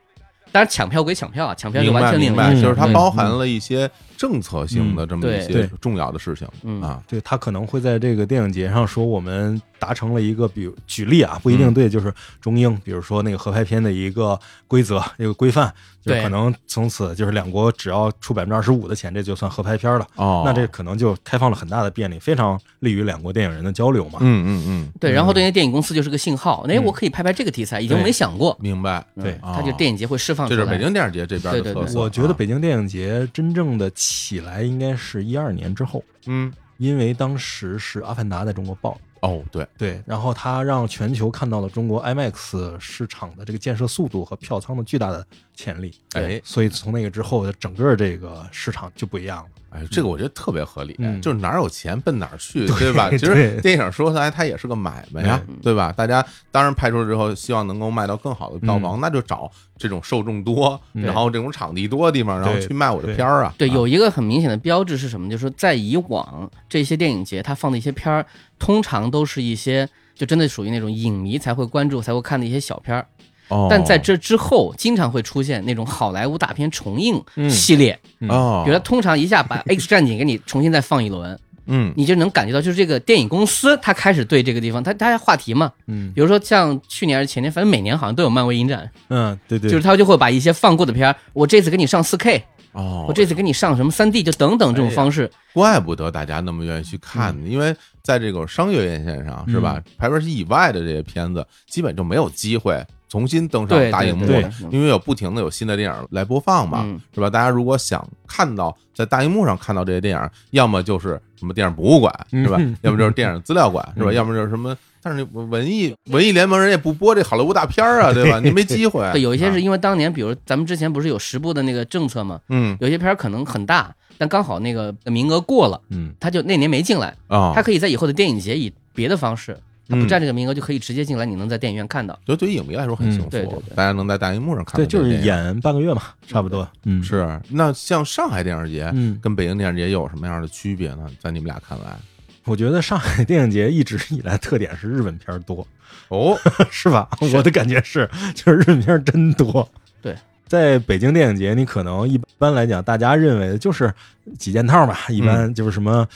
当然，抢票归抢票啊，抢票就完全另白明白，嗯一回事。就是它包含了一些政策性的这么一些重要的事情嗯啊。对他可能会在这个电影节上说我们达成了一个，比如举例啊，不一定对，就是中英，比如说那个合拍片的一个规则、一个规范，就对可能从此就是两国只要出百分之二十五的钱，这就算合拍片了。哦，那这可能就开放了很大的便利，非常利于两国电影人的交流嘛。嗯嗯嗯，对，然后对那电影公司就是个信号，哎，我可以拍拍这个题材，以前我没想过。明白。对嗯它就电影节会释放出来。这是北京电影节这边的对对对特色啊。我觉得北京电影节真正的起来应该是一二年之后，嗯因为当时是《阿凡达》在中国爆，哦对，对，然后它让全球看到了中国 IMAX 市场的这个建设速度和票仓的巨大的潜力。哎所以从那个之后，整个这个市场就不一样了。哎，这个我觉得特别合理，嗯就是哪儿有钱奔哪儿去，对吧？其实对电影说出来它也是个买卖呀，对吧？大家当然拍出之后，希望能够卖到更好的票房，那就找这种受众多，嗯然后这种场地多的地方，然后对去卖我的片儿啊。对，啊有一个很明显的标志是什么？就是说，在以往这些电影节，它放的一些片儿，通常都是一些就真的属于那种影迷才会关注、才会看的一些小片儿。哦，但在这之后，经常会出现那种好莱坞大片重映嗯。系列，哦，比如它通常一下把 X 战警给你重新再放一轮，嗯。你就能感觉到，就是这个电影公司它开始对这个地方，它它话题嘛，嗯。比如说像去年还是前年，反正每年好像都有漫威影展，嗯，对对，就是他就会把一些放过的片儿，我这次给你上四 K，哦，我这次给你上什么三 D，就等等这种方式。怪不得大家那么愿意去看因为在这个商业院线上是吧？排片期以外的这些片子，基本就没有机会重新登上大荧幕因为有不停的有新的电影来播放嘛，嗯是吧？大家如果想看到在大荧幕上看到这些电影，要么就是什么电影博物馆是吧？嗯 要么就是电影资料馆是吧？嗯要么就是什么。但是你文艺文艺联盟人也不播这好莱坞大片儿啊，对吧？你没机会。对，有一些是啊因为当年，比如咱们之前不是有十部的那个政策嘛，嗯有些片儿可能很大，但刚好那个名额过了，嗯他就那年没进来，啊他可以在以后的电影节以别的方式他不嗯占这个名额就可以直接进来，你能在电影院看到。就对于影迷来说很嗯幸福，对对对大家能在大荧幕上看到对，就是演半个月嘛，差不多。嗯，是。那像上海电影节嗯，跟北京电影节有什么样的区别呢？在你们俩看来，我觉得上海电影节一直以来特点是日本片儿多，哦，是吧？我的感觉是，就是日本片儿真多。对，在北京电影节，你可能一般来讲，大家认为的就是几件套吧，一般就是什么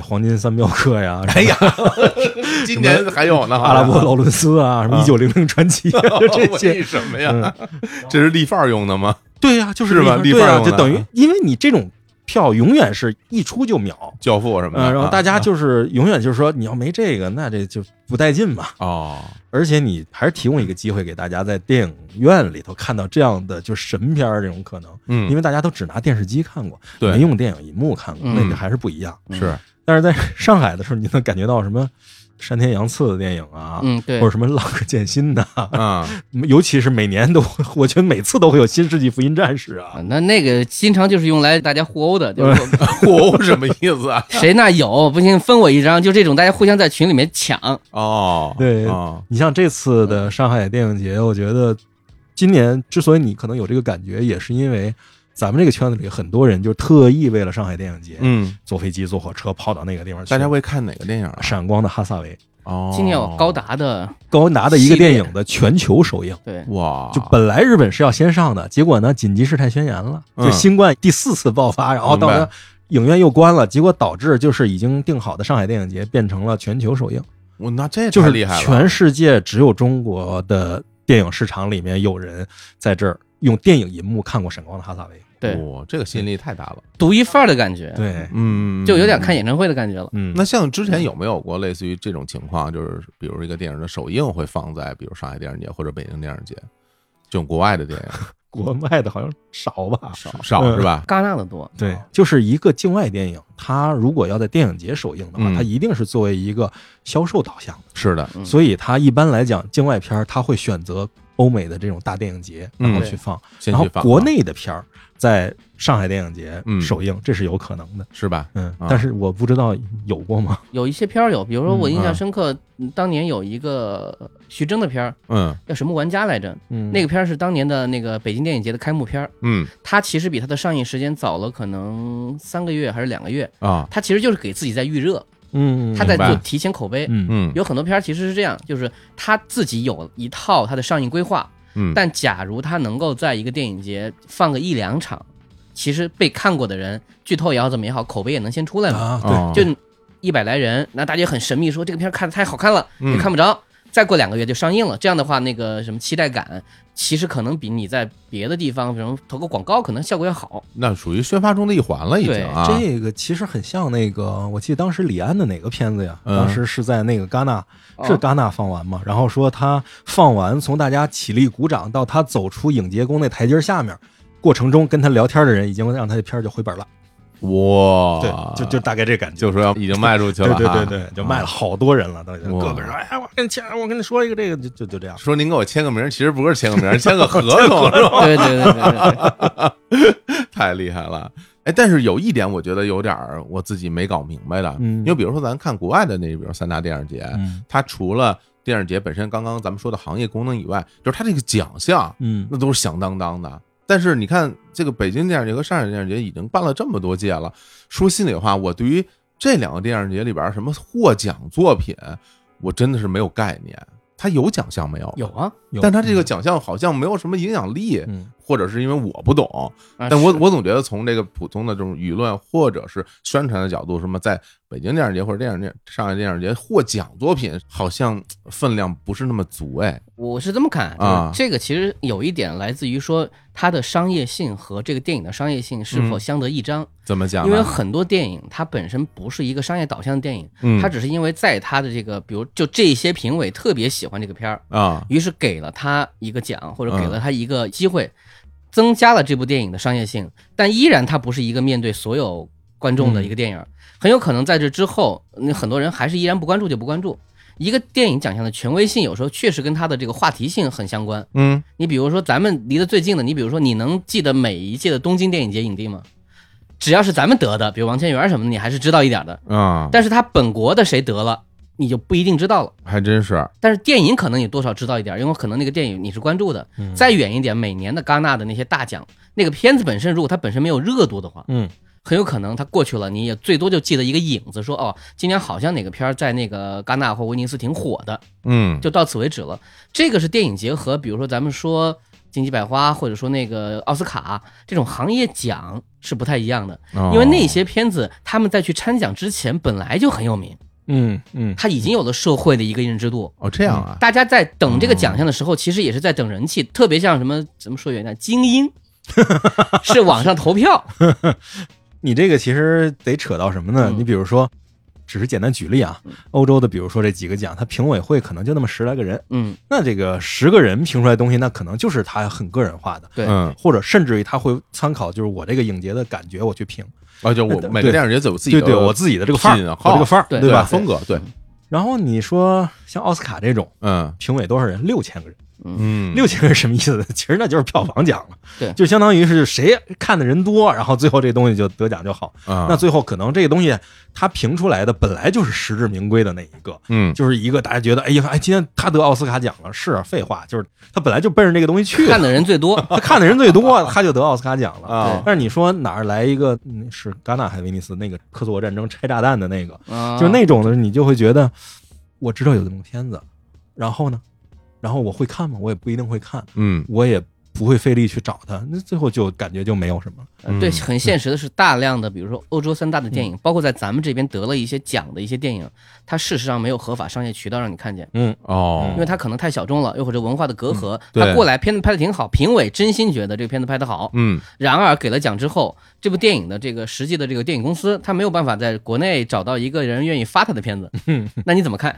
黄金三镖客呀，哎呀，今年还有呢，阿拉伯劳伦斯啊，什么啊一九零零传奇 这些。为什么呀？这是立范儿用的吗？对呀、就是是吧立范儿用的就等于因为你这种票永远是一出就秒，教父什么的，嗯，然后大家啊就是永远就是说，你要没这个，那这就不带劲嘛。哦，而且你还是提供一个机会给大家在电影院里头看到这样的就神片儿这种可能，嗯，因为大家都只拿电视机看过，对没用电影银幕看过，嗯那个还是不一样。是但是在上海的时候，你能感觉到什么山田洋次的电影啊，嗯，对或者，什么浪客剑心的、啊，尤其是每年都，我觉得每次都会有新世纪福音战士啊啊，那那个经常就是用来大家互殴的，就是 互殴什么意思啊？谁那有不行分我一张，就这种大家互相在群里面抢。哦，对哦，你像这次的上海电影节，我觉得今年之所以你可能有这个感觉，也是因为咱们这个圈子里很多人就特意为了上海电影节，嗯，坐飞机、坐火车跑到那个地方去。大家会看哪个电影啊？闪光的哈萨维，哦，今年有高达的，高达的一个电影的全球首映。对，哇，就本来日本是要先上的，结果呢，紧急事态宣言了，嗯。就新冠第四次爆发，然后到了影院又关了，结果导致就是已经定好的上海电影节变成了全球首映，我那这就是厉害了，全世界只有中国的电影市场里面有人在这儿用电影银幕看过《闪光的哈萨维》。对，哇，这个吸引力太大了，独一份儿的感觉，，对，嗯，就有点看演唱会的感觉了。嗯，那像之前有没有过类似于这种情况，就是比如一个电影的首映会放在比如上海电影节或者北京电影节，这种国外的电影？国外的好像少吧？少少。嗯是吧？戛纳的多，对，就是一个境外电影，它如果要在电影节首映的话，嗯。它一定是作为一个销售导向的。是的，嗯。所以它一般来讲，境外片儿它会选择欧美的这种大电影节，嗯。然后去放。然后先去放。国内的片儿在上海电影节嗯。首映，这是有可能的。是吧？嗯啊，但是我不知道有过吗？有一些片儿有，比如说我印嗯。象深刻，嗯当年有一个呃徐峥的片儿嗯。叫什么玩家来着？嗯。那个片儿是当年的那个北京电影节的开幕片儿，嗯。它其实比它的上映时间早了可能三个月还是两个月，啊。它其实就是给自己在预热，嗯，他在做提前口碑。嗯嗯有很多片儿其实是这样，就是他自己有一套他的上映规划，嗯，但假如他能够在一个电影节放个一两场，其实被看过的人，剧透也好怎么也好，口碑也能先出来嘛。啊，对，哦就一百来人，那大家很神秘说这个片儿看的太好看了，嗯也看不着。再过两个月就上映了，这样的话，那个什么期待感，其实可能比你在别的地方，比如投个广告，可能效果要好。那属于宣发中的一环了，已经啊。这个其实很像那个，我记得当时李安的哪个片子呀？嗯当时是在那个戛纳，哦是戛纳放完嘛？然后说他放完，从大家起立鼓掌到他走出影节宫那台阶下面，过程中跟他聊天的人已经让他的片儿就回本了。哇，对，就就大概这感觉。就说要已经卖出去了，哈对对对，就卖了。好多人了，都已经哇个个人说，哎，我跟你签，我跟你说一个这个，就就就这样。说您给我签个名，其实不是签个名，签个合同 是吧？对对对对对，太厉害了。哎，但是有一点我觉得有点儿我自己没搞明白的，嗯因为比如说咱看国外的那，比如三大电影节，嗯它除了电影节本身刚刚咱们说的行业功能以外，就是它这个奖项嗯那都是响当当的。但是你看，这个北京电影节和上海电影节已经办了这么多届了，说心里话，我对于这两个电影节里边什么获奖作品，我真的是没有概念。它有奖项没有？有，啊，但他这个奖项好像没有什么影响力，嗯或者是因为我不懂。啊但我是我总觉得从这个普通的这种舆论或者是宣传的角度，什么在北京电影节或者电影节、上海电影节获奖作品，好像分量不是那么足哎。我是这么看，啊这个其实有一点来自于说它的商业性和这个电影的商业性是否嗯相得益彰。怎么讲？因为很多电影它本身不是一个商业导向的电影，嗯它只是因为在它的这个，比如就这些评委特别喜欢这个片儿，啊，于是给了他一个奖或者给嗯了他一个机会，增加了这部电影的商业性，但依然它不是一个面对所有观众的一个电影，很有可能在这之后，那很多人还是依然不关注就不关注。一个电影奖项的权威性，有时候确实跟它的这个话题性很相关。嗯你比如说，咱们离得最近的，你比如说，你能记得每一届的东京电影节影帝吗？只要是咱们得的，比如王千源什么的，你还是知道一点的。啊，但是他本国的谁得了，你就不一定知道了。还真是，但是电影可能你多少知道一点，因为可能那个电影你是关注的。嗯再远一点，每年的戛纳的那些大奖，那个片子本身如果它本身没有热度的话，嗯很有可能它过去了，你也最多就记得一个影子，说哦，今年好像哪个片儿在那个戛纳或威尼斯挺火的，嗯，就到此为止了。这个是电影结合比如说咱们说金鸡百花或者说那个奥斯卡这种行业奖是不太一样的，哦因为那些片子他们在去参奖之前本来就很有名，嗯嗯。他已经有了社会的一个认知度。哦这样啊，大家在等这个奖项的时候，其实也是在等人气，特别像什么怎么说远点，精英 是网上投票，你这个其实得扯到什么呢？嗯。你比如说，只是简单举例啊，欧洲的，比如说这几个奖，它评委会可能就那么十来个人，嗯，那这个十个人评出来的东西，那可能就是他很个人化的，对。嗯，或者甚至于他会参考，就是我这个影节的感觉我去评，啊，就我每个电影节都有自己的对对，我自己的这个范儿，信号我这个范儿，对。对吧？风格，对，然后你说像奥斯卡这种嗯。评委多少人？六千个人，嗯，六千个是什么意思？其实那就是票房奖了，对。就相当于是谁看的人多，然后最后这东西就得奖就好。啊，那最后可能这个东西他评出来的本来就是实至名归的那一个，嗯。就是一个大家觉得，哎呀，哎，今天他得奥斯卡奖了，是啊废话，就是他本来就奔着这个东西去的，看的人最多，他看的人最多，他就得奥斯卡奖了。啊，但是你说哪儿来一个嗯是戛纳还是威尼斯那个科索沃战争拆炸弹的那个，啊。就是那种的，你就会觉得我知道有这么个片子，然后呢，然后我会看吗？我也不一定会看，嗯。我也不会费力去找它，那最后就感觉就没有什么。呃对，嗯很现实的是，大量的比如说欧洲三大的电嗯。影，包括在咱们这边得了一些奖的一些电影，它事实上没有合法商业渠道让你看见，嗯。哦。因为它可能太小众了，又或者文化的隔阂。对。他过来片子拍的挺好，评委真心觉得这个片子拍的好，嗯。然而给了奖之后，这部电影的这个实际的这个电影公司，他没有办法在国内找到一个人愿意发他的片子，嗯 那你怎么看？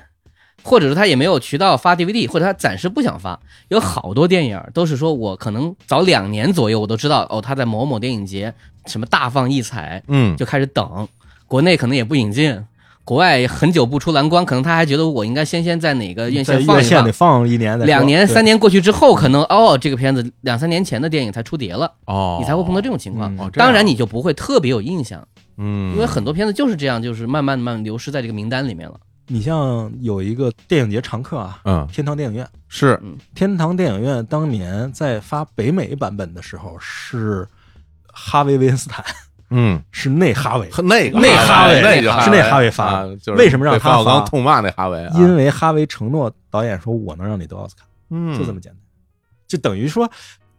或者是他也没有渠道发 DVD，或者他暂时不想发。有好多电影都是说我可能早两年左右我都知道哦，他在某某电影节什么大放异彩，嗯。就开始等，国内可能也不引进，国外很久不出蓝光，可能他还觉得我应该先先在哪个院在线放一放。院线得。放一年，两年、三年过去之后，可能哦，这个片子两三年前的电影才出碟了，哦，你才会碰到这种情况。嗯哦当然，你就不会特别有印象，嗯，因为很多片子就是这样，就是慢慢慢慢流失在这个名单里面了。你像有一个电影节常客啊，嗯天堂电影院。是天堂电影院当年在发北美版本的时候是哈维·维恩斯坦，嗯 是内哈维，那个内哈维那个是内哈维发为什么让他被冯小刚发痛骂那哈维啊？因为哈维承诺导演说我能让你得奥斯卡，嗯就这么简单，就等于说。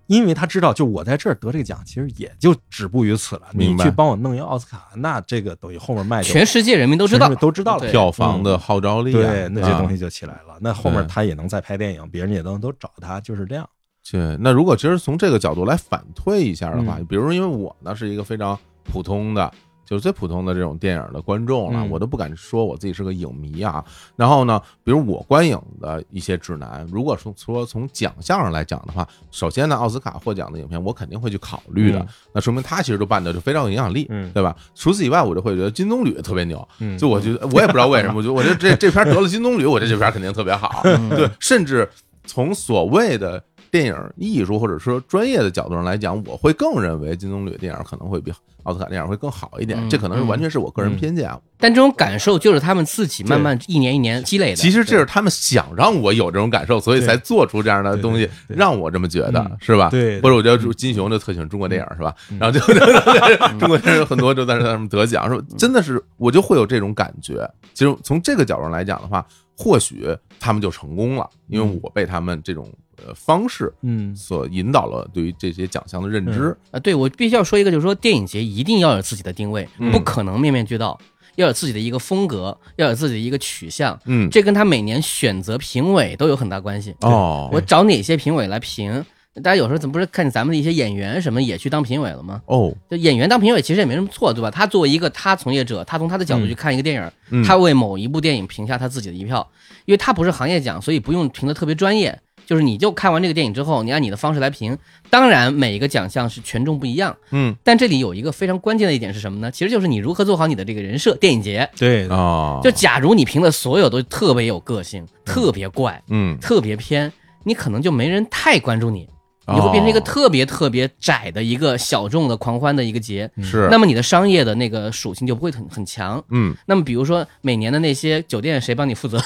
因为他知道，就我在这儿得这个奖，其实也就止步于此了。你去帮我弄一个奥斯卡，那这个等于后面卖就全世界人民都知道都知道了。票房的号召力啊，对，那这啊东西就起来了。那后面他也能再拍电影，别人也能都找他，就是这样。对，那如果其实从这个角度来反推一下的话，嗯比如说因为我呢是一个非常普通的，就是最普通的这种电影的观众了，嗯我都不敢说我自己是个影迷啊。然后呢，比如我观影的一些指南，如果说说从奖项上来讲的话，首先呢，奥斯卡获奖的影片我肯定会去考虑的，嗯那说明他其实都办的就非常有影响力，嗯对吧？除此以外，我就会觉得金棕榈特别牛，嗯就我觉得我也不知道为什么，我觉得我觉得这 这片得了金棕榈，我觉得这片肯定特别好，嗯对，甚至从所谓的电影艺术或者说专业的角度上来讲，我会更认为金棕榈电影可能会比奥斯卡电影会更好一点，嗯这可能是完全是我个人偏见啊。但这种感受就是他们自己慢慢一年一年积累的。其实这是他们想让我有这种感受，所以才做出这样的东西，让我这么觉得嗯，是吧？对对或者我觉得金熊就特喜欢中国电影，是吧？嗯然后就 中国电影有很多就在上面得奖，是吧？真的是我就会有这种感觉。其实从这个角度上来讲的话，或许他们就成功了，因为我被他们这种呃方式嗯所引导了对于这些奖项的认知。啊，对我必须要说一个，就是说电影节一定要有自己的定位，嗯不可能面面俱到，要有自己的一个风格，要有自己的一个取向。嗯，这跟他每年选择评委都有很大关系。哦，我找哪些评委来评？大家有时候怎么不是看咱们的一些演员什么也去当评委了吗？哦，就演员当评委其实也没什么错，对吧？他作为一个他从业者，他从他的角度去看一个电影，嗯他为某一部电影评下他自己的一票，因为他不是行业奖，所以不用评的特别专业。就是你就看完这个电影之后，你按你的方式来评。当然，每一个奖项是权重不一样，嗯但这里有一个非常关键的一点是什么呢？其实就是你如何做好你的这个人设。电影节，对啊，就假如你评的所有都特别有个性、特别怪、嗯特别偏，你可能就没人太关注你。你会变成一个哦特别特别窄的一个小众的狂欢的一个节。是那么你的商业的那个属性就不会很很强。嗯那么比如说每年的那些酒店谁帮你负责？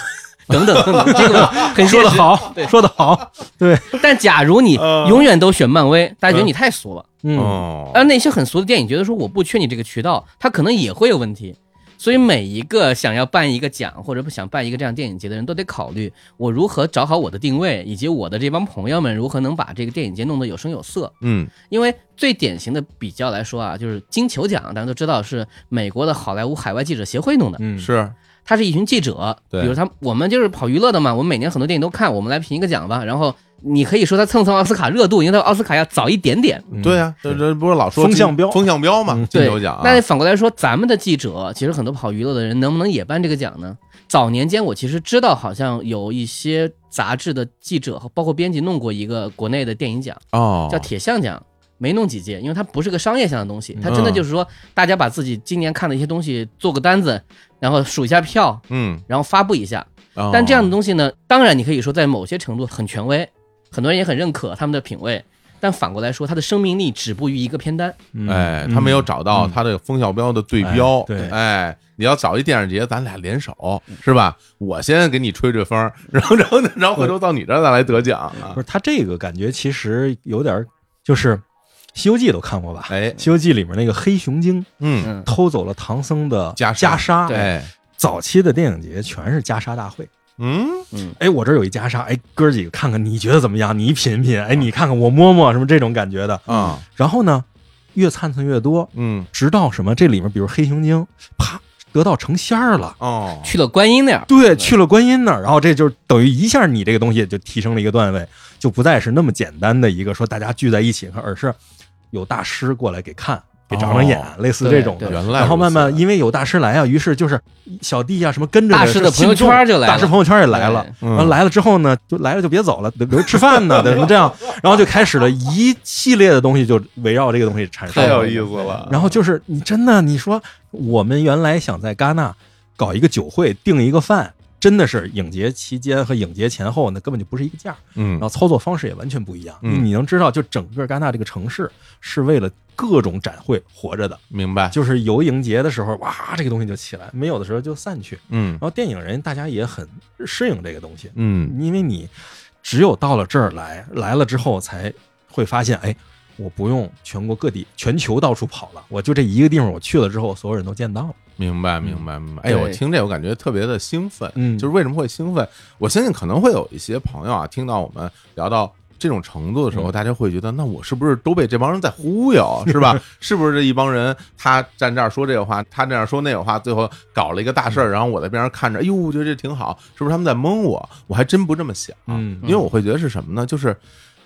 等等等等，这个很说的。好，说的好，对，但假如你永远都选漫威，大家觉得你太俗了。嗯，哦。而那些很俗的电影，觉得说我不缺你这个渠道，它可能也会有问题。所以每一个想要办一个奖或者不想办一个这样电影节的人都得考虑，我如何找好我的定位，以及我的这帮朋友们如何能把这个电影节弄得有声有色。嗯。因为最典型的比较来说啊，就是金球奖，大家都知道是美国的好莱坞海外记者协会弄的，嗯，是他是一群记者，对比如他我们就是跑娱乐的嘛，我们每年很多电影都看，我们来评一个奖吧。然后你可以说他蹭蹭奥斯卡热度，因为他奥斯卡要早一点点。嗯对啊，这这不是老说风向标风向标嘛，金球奖啊，那反过来说，咱们的记者其实很多跑娱乐的人，能不能也颁这个奖呢？早年间我其实知道，好像有一些杂志的记者和包括编辑弄过一个国内的电影奖，哦叫铁像奖。没弄几届，因为它不是个商业性的东西，嗯它真的就是说，大家把自己今年看的一些东西做个单子，然后数一下票，嗯，然后发布一下。哦但这样的东西呢，当然你可以说在某些程度很权威，很多人也很认可他们的品味。但反过来说，它的生命力止步于一个片单。嗯哎，他没有找到嗯他的风向标的对标，哎对哎，你要找一电影节，咱俩联手是吧？我先给你吹吹风，然后然后然后回头到你这儿再来得奖啊不，是他这个感觉其实有点儿就是《西游记》都看过吧？哎《西游记》里面那个黑熊精嗯，嗯，偷走了唐僧的袈裟。袈裟，对。哎，早期的电影节全是袈裟大会。嗯？嗯，哎，我这儿有一袈裟，哎，哥儿几个看看，你觉得怎么样？你品品，哎，你看看我摸摸，什么这种感觉的。啊，然后呢，越灿灿越多，嗯，直到什么这里面，比如黑熊精，啪得道成仙儿了。哦，去了观音那儿，对，去了观音那儿，然后这就等于一下你这个东西就提升了一个段位，就不再是那么简单的一个说大家聚在一起看，而是有大师过来给看，给长长眼，哦类似这种的。对原来然后慢慢因为有大师来啊，于是就是小弟啊什么跟着大师的朋友圈就来了大师朋友圈也来了。嗯然后来了之后呢，就来了就别走了，得留吃饭呢，得什么这样，然后就开始了一系列的东西，就围绕这个东西产生。太有意思了，然后就是你真的，你说我们原来想在戛纳搞一个酒会，订一个饭，真的是影节期间和影节前后那根本就不是一个价，嗯。然后操作方式也完全不一样。嗯。你能知道，就整个戛纳这个城市是为了各种展会活着的，明白，就是有影节的时候，哇，这个东西就起来；没有的时候就散去。嗯。然后电影人大家也很适应这个东西，嗯。因为你只有到了这儿来，来了之后才会发现，哎，我不用全国各地、全球到处跑了，我就这一个地方，我去了之后，所有人都见到了。明白，明白，明白。哎呦，我听这我感觉特别的兴奋。嗯就是为什么会兴奋？我相信可能会有一些朋友啊，听到我们聊到这种程度的时候，嗯大家会觉得，那我是不是都被这帮人在忽悠，是吧？是不是这一帮人他站这儿说这个话，他这样说那个话，最后搞了一个大事儿，然后我在边上看着，哎呦，我觉得这挺好，是不是他们在蒙我？我还真不这么想。嗯因为我会觉得是什么呢？就是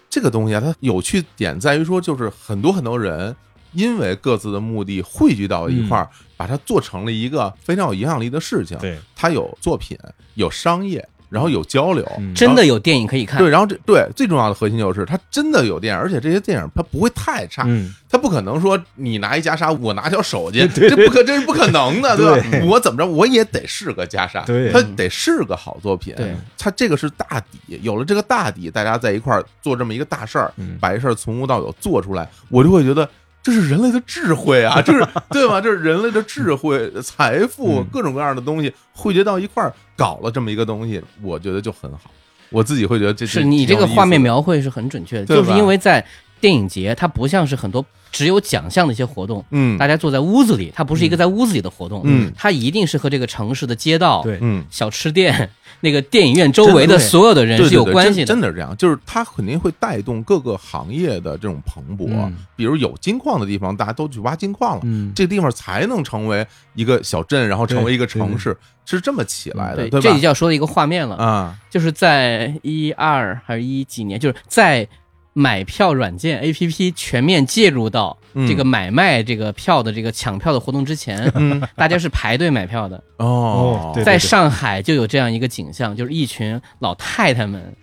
这个东西啊，它有趣点在于说，就是很多很多人因为各自的目的汇聚到一块儿，把它做成了一个非常有影响力的事情。对，它有作品，有商业，然后有交流，嗯。真的有电影可以看。对，然后这对最重要的核心就是它真的有电影，而且这些电影它不会太差，嗯，它不可能说你拿一袈裟，我拿条手巾，对。这不可这是不可能的，对吧？对。我怎么着我也得是个袈裟，对。它得是个好作品，对。它这个是大底，有了这个大底，大家在一块儿做这么一个大事儿，嗯。把这事儿从无到有做出来，我就会觉得。这是人类的智慧啊，这是对吧？这是人类的智慧、财富嗯，各种各样的东西汇集到一块儿，搞了这么一个东西，我觉得就很好。我自己会觉得这是你这个画面，描绘是很准确的，就是因为在电影节，它不像是很多只有奖项的一些活动，嗯。大家坐在屋子里，它不是一个在屋子里的活动，嗯。它一定是和这个城市的街道、对，嗯，小吃店、那个电影院周围的所有的人是有关系的。真的是这样，就是它肯定会带动各个行业的这种蓬勃。嗯。比如有金矿的地方，大家都去挖金矿了，嗯，这个地方才能成为一个小镇，然后成为一个城市，是这么起来的，对，对吧？这就要说的一个画面了，啊，就是在一二还是一几年，就是在买票软件 A P P 全面介入到嗯这个买卖这个票的这个抢票的活动之前，嗯，大家是排队买票的。哦。在上海就有这样一个景象，就是一群老太太们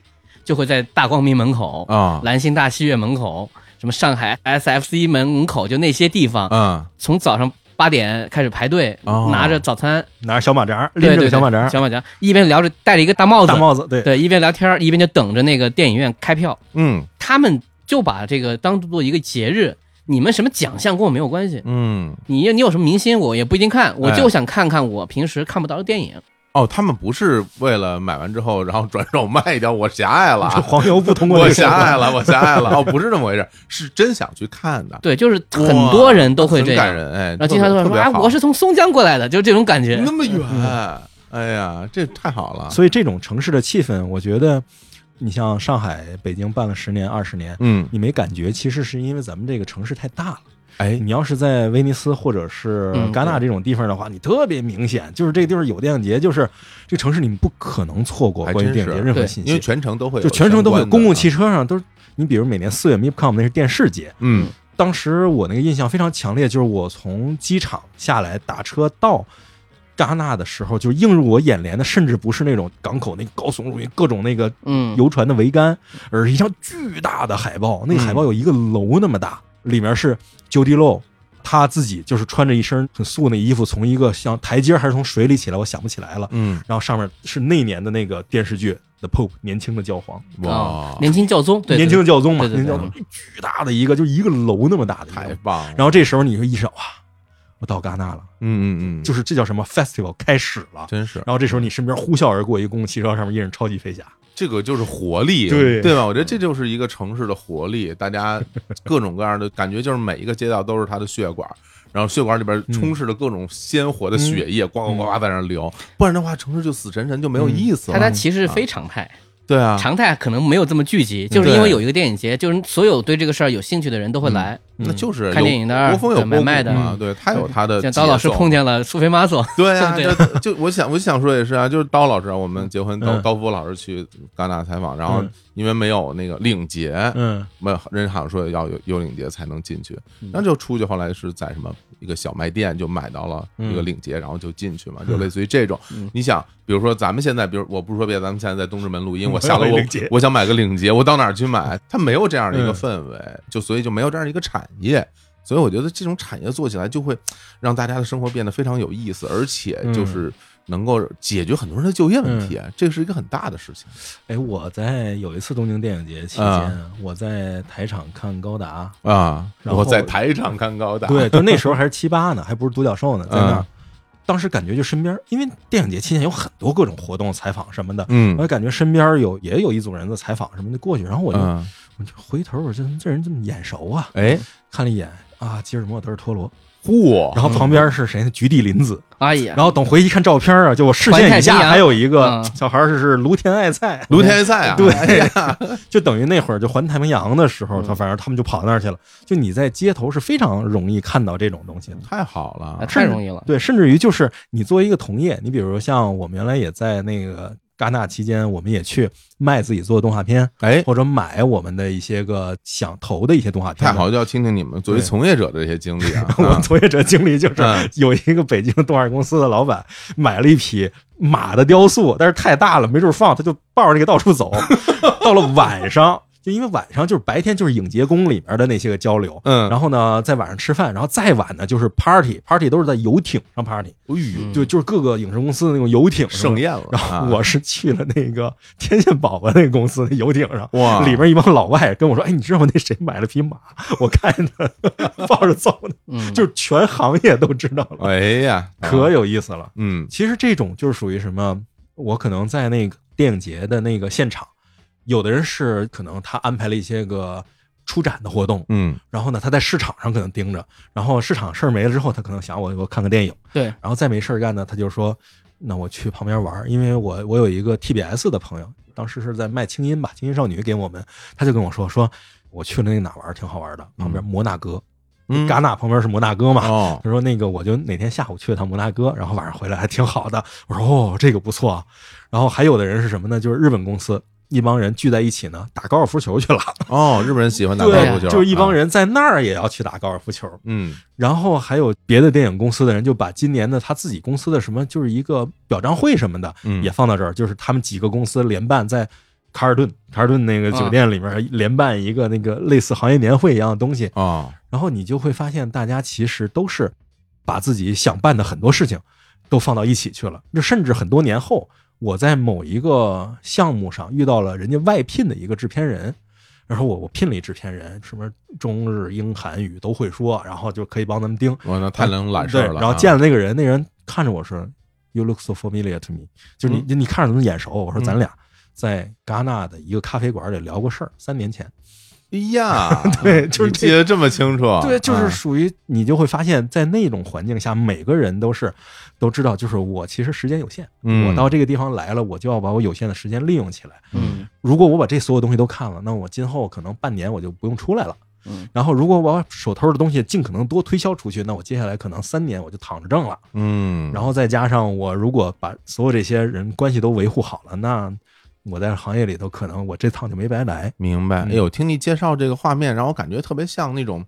就会在大光明门口、啊。兰心大戏院门口、什么上海 S F C 门口，就那些地方，啊，从早上八点开始排队，哦。拿着早餐，拿着小马扎，对对对拎着小马扎，小马扎，一边聊着戴着一个大帽子，大帽子，对，对，一边聊天一边就等着那个电影院开票。嗯他们就把这个当做一个节日。你们什么奖项跟我没有关系，嗯，你你有什么明星我也不一定看，我哎就想看看我平时看不到的电影。哦，他们不是为了买完之后然后转手卖掉，我狭隘了。啊，黄油不通过 我狭隘了，我狭隘了，哦，不是这么回事，是真想去看的，对，就是很多人都会这样，很感人，哎，然后经常都会说啊，特别好。我是从松江过来的，就是这种感觉。那么远，哎呀，这太好了，所以这种城市的气氛，我觉得你像上海、北京办了十年、二十年，嗯，你没感觉，其实是因为咱们这个城市太大了。哎，你要是在威尼斯或者是嗯戛纳这种地方的话，你特别明显，就是这个地方有电影节，就是这个城市你们不可能错过关于电影节任何信息，因为全程都会有就全程都会公共汽车上都是。你比如每年四月 MIPCOM 那是电视节，嗯当时我那个印象非常强烈，就是我从机场下来打车到戛纳的时候，就映入我眼帘的，甚至不是那种港口那个高耸入云、各种那个嗯，游船的桅杆，而是一张巨大的海报。那个海报有一个楼那么大，里面是 Jody Low。他自己就是穿着一身很素的衣服，从一个像台阶还是从水里起来，我想不起来了。嗯，然后上面是那年的那个电视剧《The Pope》，年轻的教皇，哇。啊，，年轻教宗，对，年轻的教宗嘛，对对对。年轻教宗巨大的一个，就一个楼那么大的一个。太棒了，然后这时候你会意识到，哇，我到戛纳了，嗯嗯嗯，就是这叫什么 festival 开始了。真是然后这时候你身边呼啸而过一个公共汽车，上面印着超级飞侠，这个就是活力，对对吧？我觉得这就是一个城市的活力，大家各种各样的感觉，就是每一个街道都是它的血管。然后血管里边充斥着各种鲜活的血液，呱呱呱呱在那流，不然的话，城市就死沉沉，就没有意思了。它它其实非常态，对啊，常态可能没有这么聚集，就是因为有一个电影节，就是所有对这个事儿有兴趣的人都会来。那就是看电影的国风有买卖的。嘛，对他有他的像刀老师碰见了苏菲玛索，对啊，对。就我想我想说也是啊，就是刀老师啊，我们结婚，刀嗯。刀夫老师去戛纳采访，然后嗯。因为没有那个领结，嗯。没有人好像说要有有领结才能进去，那就出去，后来是在什么一个小卖店就买到了一个领结，然后就进去嘛，就类似于这种。你想，比如说咱们现在，比如我不是说别的，咱们现在在东直门录音，我下楼我我想买个领结，我到哪儿去买？它没有这样的一个嗯氛围，就所以就没有这样的一个产业。所以我觉得这种产业做起来就会让大家的生活变得非常有意思，而且就是能够解决很多人的就业问题，这是一个很大的事情。哎，我在有一次东京电影节期间，啊我在台场看高达，啊！然后我在台场看高达，对，就那时候还是七八呢，还不是独角兽呢，在那儿嗯。当时感觉就身边，因为电影节期间有很多各种活动、采访什么的，嗯我就感觉身边有也有一组人在采访什么的过去，然后我就、嗯，我就回头，我说这这人这么眼熟啊，哎，看了一眼啊，吉尔摩德尔托罗，嚯，然后旁边是谁呢？菊地凛子，哎呀，然后等回去一看照片啊，就我视线以下还有一个嗯。小孩是是芦田爱菜，卢天赛啊，对。哎呀，就等于那会儿就环太平洋的时候，嗯。他反正他们就跑那儿去了。就你在街头是非常容易看到这种东西。太好了，啊太容易了。对，甚至于就是你作为一个同业，你比如像我们原来也在那个戛纳期间，我们也去卖自己做的动画片，哎，或者买我们的一些个想投的一些动画片。太好，就要听听你们作为从业者的一些经历啊。我们从业者经历就是嗯有一个北京动画公司的老板买了一匹马的雕塑，但是太大了，没处放，他就抱着这个到处走。到了晚上，就因为晚上就是白天就是影节宫里面的那些个交流，嗯，然后呢在晚上吃饭，然后再晚呢就是 party，party 都是在游艇上 party，哎呦，嗯就就是各个影视公司的那种游艇盛宴了。然啊后我是去了那个天线宝宝那个公司的游艇上，哇里面一帮老外跟我说：“哎，你知道吗？那谁买了匹马？我看着 抱着走呢，嗯，就是全行业都知道了，哎呀，可有意思了。嗯其实这种就是属于什么？我可能在那个电影节的那个现场，有的人是可能他安排了一些个出展的活动，嗯然后呢他在市场上可能盯着，然后市场事儿没了之后，他可能想我我看个电影。对，然后再没事儿干呢，他就说，那我去旁边玩儿，因为我我有一个 TBS 的朋友，当时是在卖清音吧，清音少女给我们，他就跟我说说，我去了那哪玩挺好玩的，旁边摩纳哥，嗯，戛纳旁边是摩纳哥嘛，哦，他说那个我就哪天下午去了趟摩纳哥，然后晚上回来还挺好的。我说哦，这个不错啊。然后还有的人是什么呢？就是日本公司一帮人聚在一起呢，打高尔夫球去了。哦，日本人喜欢打高尔夫球，对，就是一帮啊，人在那儿也要去打高尔夫球。嗯然后还有别的电影公司的人就把今年的他自己公司的什么，就是一个表彰会什么的，嗯，也放到这儿，就是他们几个公司联办在卡尔顿，卡尔顿那个酒店里面联办一个那个类似行业年会一样的东西。哦，然后你就会发现，大家其实都是把自己想办的很多事情都放到一起去了。就甚至很多年后，我在某一个项目上遇到了人家外聘的一个制片人，然后我我聘了一制片人，什么中日英韩语都会说，然后就可以帮咱们盯。我那太能揽事，儿了啊。然后见了那个人，那人看着我说：“You look so familiar to me。”就是你、嗯你看着怎么眼熟？我说嗯咱俩在戛纳的一个咖啡馆里聊过事儿，三年前。哎呀，对就是记得这么清楚，对，就是啊属于你就会发现，在那种环境下，每个人都是都知道，就是我其实时间有限，嗯我到这个地方来了，我就要把我有限的时间利用起来。嗯如果我把这所有东西都看了，那我今后可能半年我就不用出来了。嗯，然后如果我把手头的东西尽可能多推销出去，那我接下来可能三年我就躺着挣了。嗯，然后再加上我如果把所有这些人关系都维护好了，那我在行业里头可能我这趟就没白来。明白。嗯哎呦，听你介绍这个画面，让我感觉特别像那种。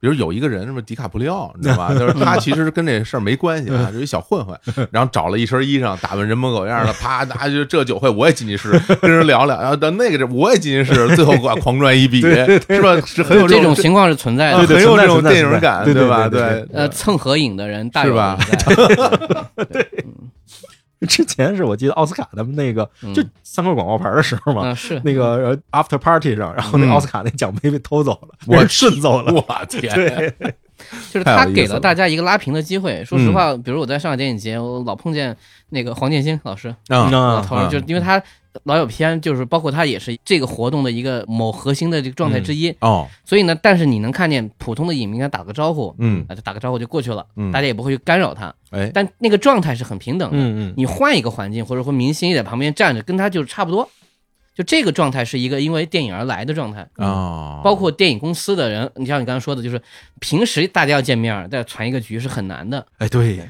比如有一个人，什么迪卡普里奥，你知道吧？就是他其实跟这事儿没关系啊，就是一小混混，然后找了一身衣裳，打扮人模狗样的，啪，拿就这酒会我也进去试，跟人聊聊，然后到那个这我也进去试，最后给我狂赚一笔，是吧？是很有种这种情况是存在的。啊很有这种电影感，对吧？对对对呃，蹭合影的人大有是吧人在 之前是我记得奥斯卡他们那个嗯。就三块广告牌的时候嘛，啊，是。那个呃 after party 上，然后那嗯奥斯卡那奖杯被偷走了，我被顺走了。我天，对，就是他给了了。大家一个拉平的机会。说实话，比如我在上海电影节，我老碰见那个黄建新老师，啊，就是因为他老有片，就是包括他也是这个活动的一个某核心的这个状态之一。哦，所以呢，但是你能看见普通的影迷跟他打个招呼，嗯。啊，就打个招呼就过去了，嗯。大家也不会去干扰他，哎，但那个状态是很平等的。嗯嗯，你换一个环境，或者说明星也在旁边站着，跟他就差不多。就这个状态是一个因为电影而来的状态，啊，包括电影公司的人，你像你刚刚说的，就是平时大家要见面儿，再传一个局是很难的。哎对，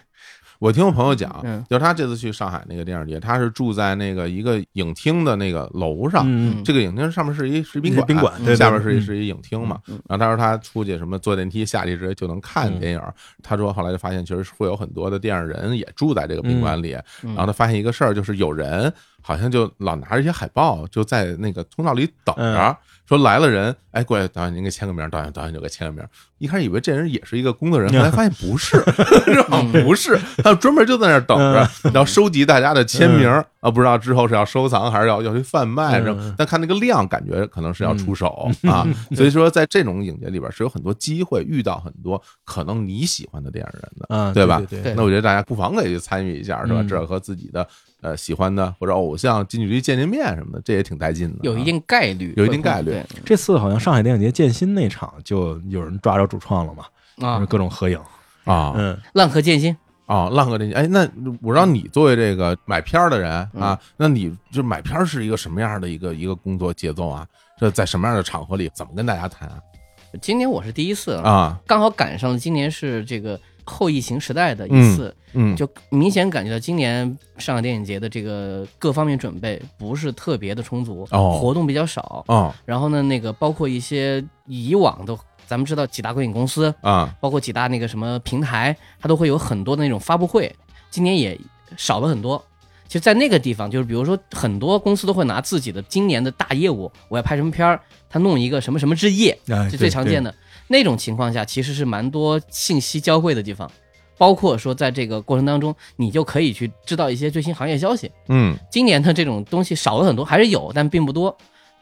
我听我朋友讲，嗯就是他这次去上海那个电影节，他是住在那个一个影厅的那个楼上，嗯这个影厅上面是一是宾馆，宾馆对对下边是一嗯是一影厅嘛。嗯然后他说他出去什么坐电梯下去直接就能看嗯电影。他说后来就发现，其实会有很多的电影人也住在这个宾馆里。嗯然后他发现一个事儿，就是有人好像就老拿着一些海报，就在那个通道里等着。嗯说来了人，哎，过来导演您给签个名，导演导演就给签个名。一开始以为这人也是一个工作人员，后来发现不是？不是，他专门就在那儿等着，然后收集大家的签名啊，不知道之后是要收藏还是要要去贩卖，嗯然后但看那个量，感觉可能是要出手啊。所以说，在这种影节里边是有很多机会遇到很多可能你喜欢的电影人的。啊，对吧那我觉得大家不妨可以去参与一下，是吧？嗯这和自己的呃喜欢的或者偶像近距离见见面什么的，这也挺带劲的啊。有一定概率，有一定概率。对。这次好像上海电影节建新那场就有人抓着主创了嘛，啊，各种合影。啊。嗯，浪客剑心，啊，浪哥这哎，那我让你作为这个买片儿的人啊嗯，那你就买片儿是一个什么样的一个一个工作节奏啊？这在什么样的场合里怎么跟大家谈啊？今年我是第一次，啊，刚好赶上了今年是这个后疫情时代的一次，嗯，就明显感觉到今年上海电影节的这个各方面准备不是特别的充足，哦活动比较少。哦然后呢，那个包括一些以往的，咱们知道几大观影公司，啊，包括几大那个什么平台，它都会有很多的那种发布会，今年也少了很多。其实，在那个地方，就是比如说，很多公司都会拿自己的今年的大业务，我要拍什么片儿，他弄一个什么什么之夜，哎是最常见的。的。那种情况下，其实是蛮多信息交汇的地方，包括说在这个过程当中，你就可以去知道一些最新行业消息。嗯今年的这种东西少了很多，还是有，但并不多。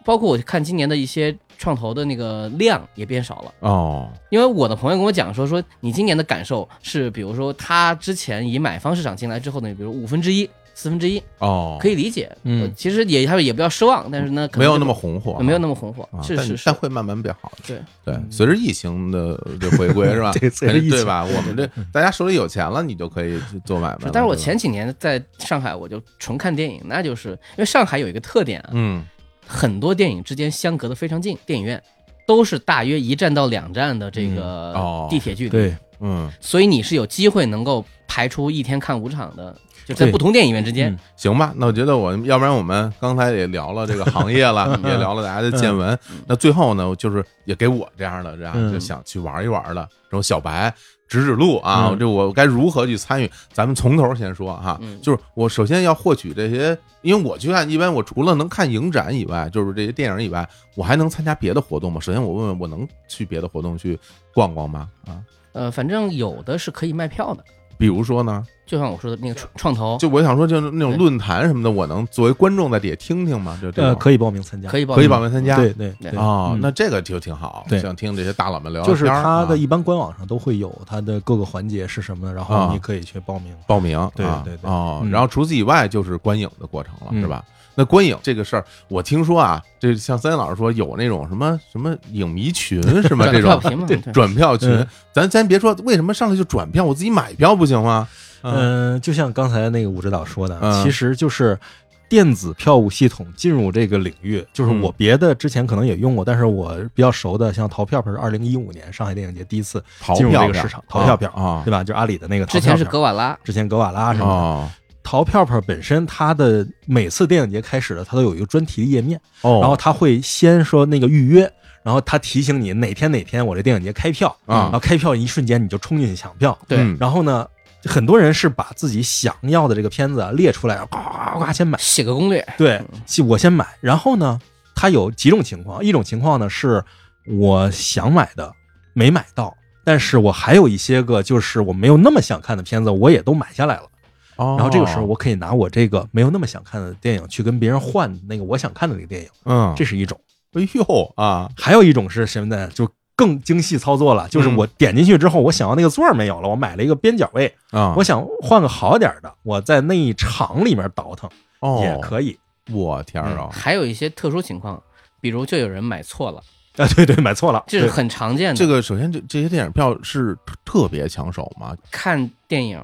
包括我看今年的一些创投的那个量也变少了。哦因为我的朋友跟我讲说，说你今年的感受是，比如说他之前以买方市场进来之后呢，比如五分之一、四分之一，哦，可以理解。嗯。呃其实也他们也不要失望，但是呢，可能没有那么红火啊，没有那么红火，啊，但是是是。但，会慢慢变好的。对，对，随着疫情的这回归是吧？对随着疫情。对吧？我们这大家手里有钱了，你就可以去做买卖。但是我前几年在上海，我就纯看电影，那就是因为上海有一个特点啊，嗯。很多电影之间相隔的非常近，电影院都是大约一站到两站的这嗯。个哦。地铁距离，对，嗯，所以你是有机会能够排出一天看五场的，就在不同电影院之间嗯。行吧，那我觉得我要不然我们刚才也聊了这个行业了，也聊了大家的见闻，那最后呢，就是也给我这样的这样嗯就想去玩一玩的这种小白指指路啊，嗯这我该如何去参与？咱们从头先说哈，嗯就是我首先要获取这些，因为我去看，一般我除了能看影展以外，就是这些电影以外，我还能参加别的活动吗？首先我问问，我能去别的活动去逛逛吗？啊，呃，反正有的是可以卖票的，比如说呢，就像我说的那个创创投，就我想说，就是那种论坛什么的，我能作为观众在底下听听吗？就这呃，可以报名参加，可以可以报名参加。对对对。对，哦，嗯。那这个就挺好，对。想听这些大佬们聊聊就是天儿。啊它的一般官网上都会有它的各个环节是什么，然啊。后你可以去报名。报名，啊对对。对哦，嗯。然后除此以外就是观影的过程了，嗯是吧？那观影这个事儿，我听说啊，这像三老师说有那种什么什么影迷群是吗？这种转票群。嗯，咱咱别说为什么上来就转票，我自己买票不行吗？嗯。嗯，就像刚才那个武指导说的，嗯。其实就是电子票务系统进入这个领域，就是嗯。我别的之前可能也用过，但是我比较熟的，像淘票票是二零一五年上海电影节第一次淘进入这个市场，淘票票啊对吧？就是阿里的那个淘之前是格瓦拉，之前格瓦拉什么的。哦淘票票本身它的每次电影节开始的，它都有一个专题的页面，哦，然后它会先说那个预约，然后它提醒你哪天哪天我这电影节开票啊。然后开票一瞬间你就冲进去抢票，对。嗯然后呢，很多人是把自己想要的这个片子啊列出来，呱呱呱先买。写个攻略，对，我先买。然后呢，它有几种情况，一种情况呢是我想买的没买到，但是我还有一些个就是我没有那么想看的片子，我也都买下来了。哦，然后这个时候我可以拿我这个没有那么想看的电影去跟别人换那个我想看的那个电影，嗯，这是一种。哎呦啊，还有一种是什么呢？就更精细操作了，就是嗯我点进去之后，我想要那个座儿没有了，我买了一个边角位，啊，我想换个好点的，我在那一场里面倒腾哦也可以。我天儿啊，还有一些特殊情况，比如就有人买错了，啊，对对，买错了，这是很常见的。这个首先这这些电影票是特特别抢手吗？看电影，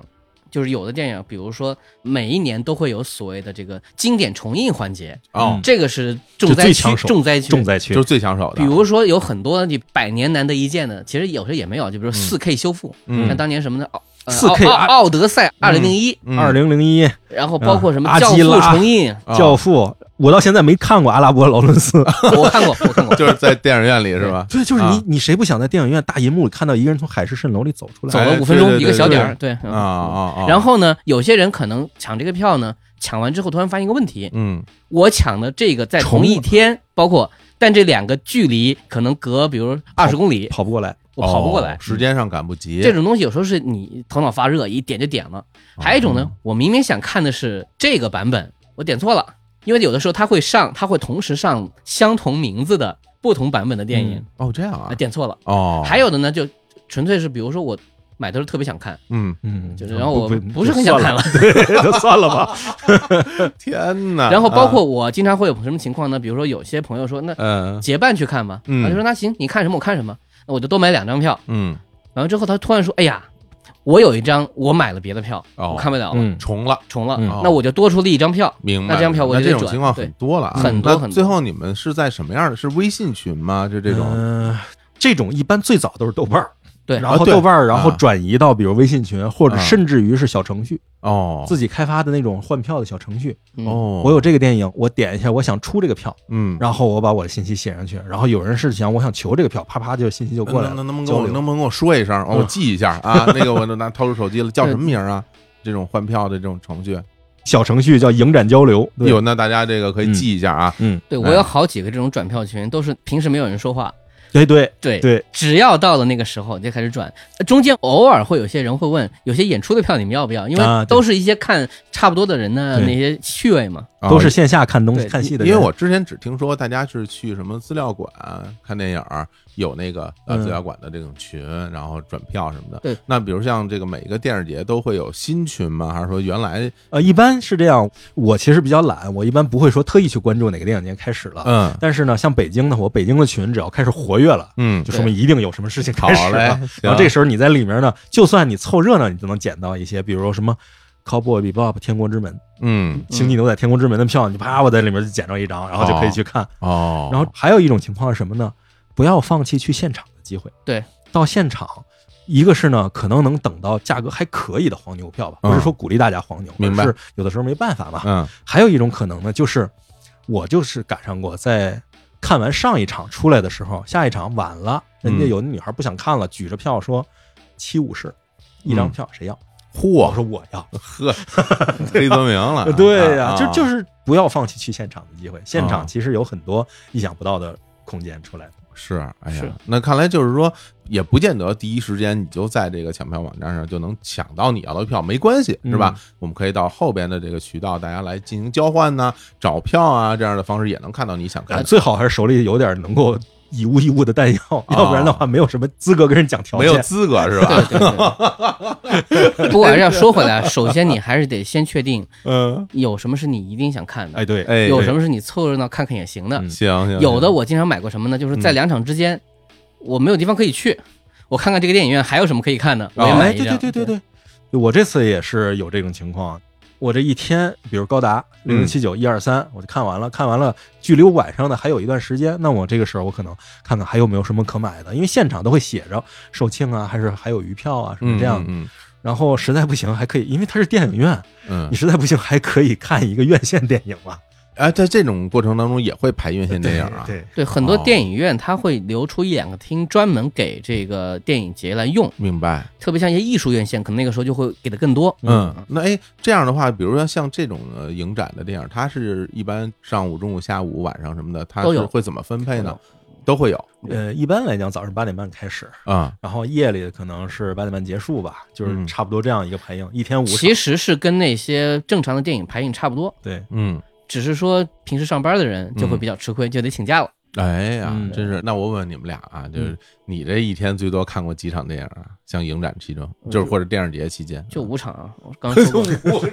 就是有的电影，比如说每一年都会有所谓的这个经典重映环节，哦，这个是重灾区重灾区，重灾区就是最抢手的。比如说有很多你百年难得一见的，其实有时候也没有，就比如说四 K 修复，嗯像当年什么的奥。呃 4K 啊奥德赛二零零一，嗯二零零一然后包括什么啊教父阿基拉重映，啊教父，我到现在没看过《阿拉伯劳伦斯》。我看过，我看过，就是在电影院里是吧？对，就是啊你，你谁不想在电影院大银幕里看到一个人从海市蜃楼里走出来？走哎了五分钟一个小点儿，对嗯啊啊啊！然后呢，有些人可能抢这个票呢，抢完之后突然发现一个问题，嗯我抢的这个在同一天，包括但这两个距离可能隔，比如二十公里，跑不过来。我跑不过来哦。时间上赶不及。这种东西有时候是你头脑发热，一点就点了。还有一种呢，我明明想看的是这个版本，我点错了，因为有的时候它会上，它会同时上相同名字的不同版本的电影，哦这样啊？啊，点错了。哦，还有的呢，就纯粹是比如说我买的时候特别想看，嗯，嗯，就是然后我不不是很想看了，对，就算了吧。天哪！然后包括啊。我经常会有什么情况呢？比如说有些朋友说，那嗯。结伴去看吧，嗯。我就说那行，你看什么我看什么，那我就多买两张票。嗯。完了之后，他突然说，哎呀，我有一张我买了别的票，哦我看不了了，嗯，重了，重了，嗯那我就多出了一张票。明白？那这张票我那就得转这种情况对很多了啊，很多很多最后你们是在什么样的？是微信群吗？就这种嗯，这种一般最早都是豆瓣儿，对然后豆瓣儿，然后啊。转移到比如微信群，或者啊。甚至于是小程序，哦。自己开发的那种换票的小程序。嗯，哦，我有这个电影，我点一下，我想出这个票，嗯，然后我把我的信息写上去，然后有人是想我想求这个票，啪啪就信息就过来能不能跟我能不能跟我说一声，哦我嗯。记一下啊？那个我拿掏出手机了，叫什么名儿啊？这种换票的这种程序，小程序叫影展交流，有那大家这个可以记一下啊。嗯，对我有好几个这种转票群，都是平时没有人说话，对对对对，只要到了那个时候就开始转，呃中间偶尔会有些人会问，有些演出的票你们要不要？因为都是一些看差不多的人的那些趣味嘛。啊都是线下看东西看戏的人，因为我之前只听说大家是去什么资料馆看电影，有那个呃嗯资料馆的这种群，然后转票什么的。对，那比如像这个每一个电视节都会有新群吗？还是说原来呃，一般是这样。我其实比较懒，我一般不会说特意去关注哪个电影节开始了。嗯但是呢，像北京呢，我北京的群只要开始活跃了，嗯就说明一定有什么事情开始了。然后这时候你在里面呢，就算你凑热闹，你都能捡到一些，比如说什么《Cowboy Bebop》《天国之门》嗯《星际牛仔天国之门》的票，你啪我在里面就捡着一张，然后就可以去看。哦，然后还有一种情况是什么呢？不要放弃去现场的机会。对，到现场，一个是呢，可能能等到价格还可以的黄牛票吧，嗯不是说鼓励大家黄牛，明白而是有的时候没办法嘛。嗯还有一种可能呢，就是我就是赶上过，在看完上一场出来的时候，下一场晚了，人家嗯有的女孩不想看了，举着票说七五式一张票，谁要？我嚯说我要。呵，黑泽明了，对呀、啊就就是不要放弃去现场的机会，现啊场其实有很多意想不到的空间出来的。是，哎呀，那看来就是说，也不见得第一时间你就在这个抢票网站上就能抢到你要的票，没关系，是吧？嗯我们可以到后边的这个渠道，大家来进行交换呐、找票啊这样的方式，也能看到你想看哎，最好还是手里有点能够以物易物的弹药，要不然的话没有什么资格跟人讲条件。没有资格是吧？对对对。不过还是要说回来，首先你还是得先确定 嗯，有什么是你一定想看的，哎，对，哎，有什么是你凑热闹看看也行的。嗯行行，有的我经常买过什么呢？就是在嗯两场之间，我没有地方可以去，我看看这个电影院还有什么可以看的，我买一张。对对对对，我这次也是有这种情况。我这一天，比如高达零零七九一二三，我就看完了，看完了，距离我晚上的还有一段时间，那我这个时候我可能看看还有没有什么可买的，因为现场都会写着售罄啊，还是还有余票啊什么嗯这样。嗯然后实在不行还可以，因为它是电影院，嗯你，实在不行还可以看一个院线电影嘛。哎，在这种过程当中也会排院线电影啊，对，对，很多哦电影院它会留出一两个厅专门给这个电影节来用，明白。特别像一些艺术院线，可能那个时候就会给的更多。嗯，那哎，这样的话，比如说像这种呃影展的电影，它是一般上午、中午、下午、晚上什么的，它都有是会怎么分配呢？都会有呃，一般来讲早上八点半开始，啊，然后夜里可能是八点半结束吧，就是嗯差不多这样一个排映，一天五场。其实是跟那些正常的电影排映差不多，对，嗯，只是说平时上班的人就会比较吃亏，就得请假了。哎呀，嗯真是。那我问问你们俩啊，就是你这一天最多看过几场电影啊？像影展期间，就是或者电影节期间，就五场啊，我刚 说过，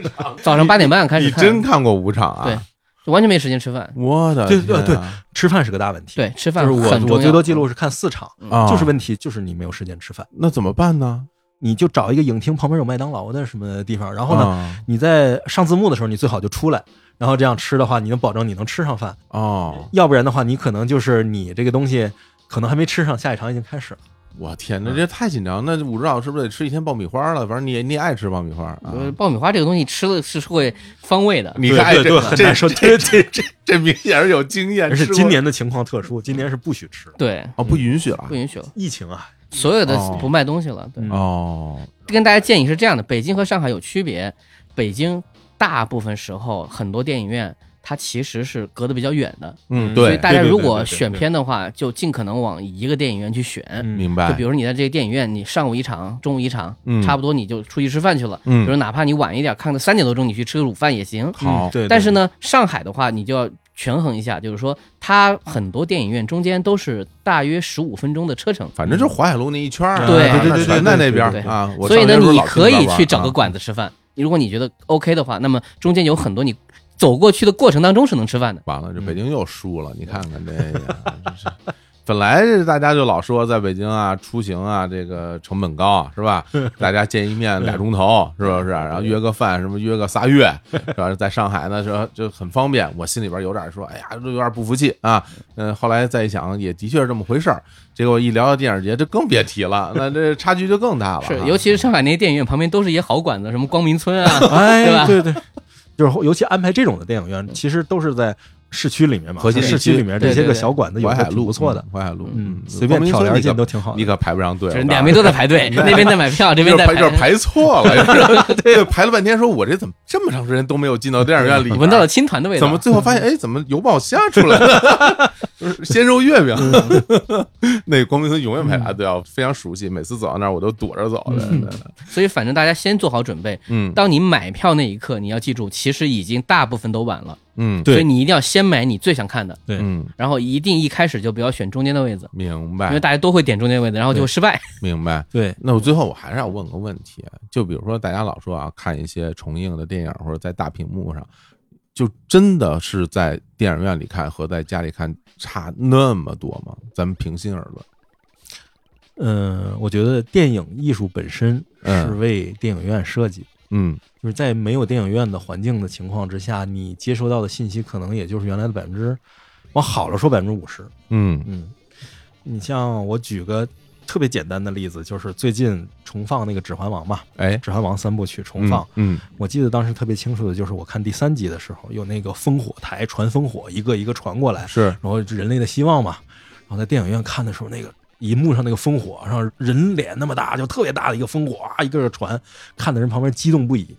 早上八点半开始你看，真看过五场啊？对，就完全没时间吃饭。我的对对对吃饭是个大问题。对，吃饭就是我我最多记录是看四场，啊，就是问题就是你没有时间吃饭，那怎么办呢？你就找一个影厅旁边有麦当劳的什么地方，然后，呢？你在上字幕的时候你最好就出来，然后这样吃的话，你能保证你能吃上饭，哦，要不然的话，你可能就是你这个东西可能还没吃上，下一场已经开始了。我天，那这太紧张。那武指导是不是得吃一天爆米花了？反正你你也爱吃爆米花爆米花这个东西吃了是会方胃的。你看这对对很这难受这这这这明显是有经验，而且今年的情况特殊，今年是不许吃的，对，哦不允许了不允许了，疫情啊，所有的哦不卖东西了。对，嗯哦，跟大家建议是这样的：北京和上海有区别，北京大部分时候很多电影院它其实是隔得比较远的，嗯，对，所以大家对对如果对对对选片的话，就尽可能往一个电影院去选。嗯明白。就比如你在这个电影院，你上午一场，中午一场，嗯差不多你就出去吃饭去了。嗯比如哪怕你晚一点，看到三点多钟，你去吃个午饭也行。好嗯，对，但是，呢，上海的话，你就要权衡一下，就是说，它很多电影院中间都是大约十五分钟的车程，反正就是淮海路那一圈儿啊，对那对对对全在那边啊。所以呢，你可以去找个馆子吃饭。如果你觉得 OK 的话，那么中间有很多你走过去的过程当中是能吃饭的。完了，这北京又输了，你看看这个，真是。本来这大家就老说在北京啊出行啊这个成本高啊是吧？大家见一面俩钟头是不是？然后约个饭什么约个仨月是吧？在上海呢说就很方便，我心里边有点说哎呀有点不服气啊。嗯，后来再一想也的确是这么回事儿。结果一聊到电影节，就更别提了，那这差距就更大了啊。是，尤其是上海那些电影院旁边都是一些好馆子，什么光明村啊，哎，对吧对对，就是尤其安排这种的电影院，其实都是在市区里面嘛，核心市区里面这些个小馆子有的淮海路挺不错的，淮海路，嗯，随便挑帘村你可进都挺好的。你可排不上队，两边都在排队，那边在买票，这边在就是排就是排错了 对，排了半天，说我这怎么这么长时间都没有进到电影院里边，闻到了青团的味道。怎么最后发现，哎，怎么油爆虾出来了？就是鲜肉月饼，那光明村永远排大队啊，非常熟悉，每次走到那儿我都躲着走的。对所以反正大家先做好准备。嗯当你买票那一刻，你要记住，其实已经大部分都晚了，嗯，对。所以你一定要先买你最想看的，对。嗯，然后一定一开始就不要选中间的位置，明白。因为大家都会点中间位置，然后就会失败。明白。对，那我最后我还是要问个问题，就比如说大家老说啊，看一些重映的电影或者在大屏幕上，就真的是在电影院里看和在家里看差那么多吗？咱们平心而论。嗯，我觉得电影艺术本身嗯。是为电影院设计。的，嗯就是在没有电影院的环境的情况之下，你接收到的信息可能也就是原来的百分之，往好了说百分之五十。嗯嗯，你像我举个特别简单的例子，就是最近重放那个《指环王》嘛，哎《指环王》三部曲重放。嗯我记得当时特别清楚的就是我看第三集的时候，有那个烽火台传烽火，一个一个传过来嗯，是然后人类的希望嘛。然后在电影院看的时候，那个银幕上那个烽火，然后人脸那么大，就特别大的一个烽火啊，一个个传，看的人旁边激动不已。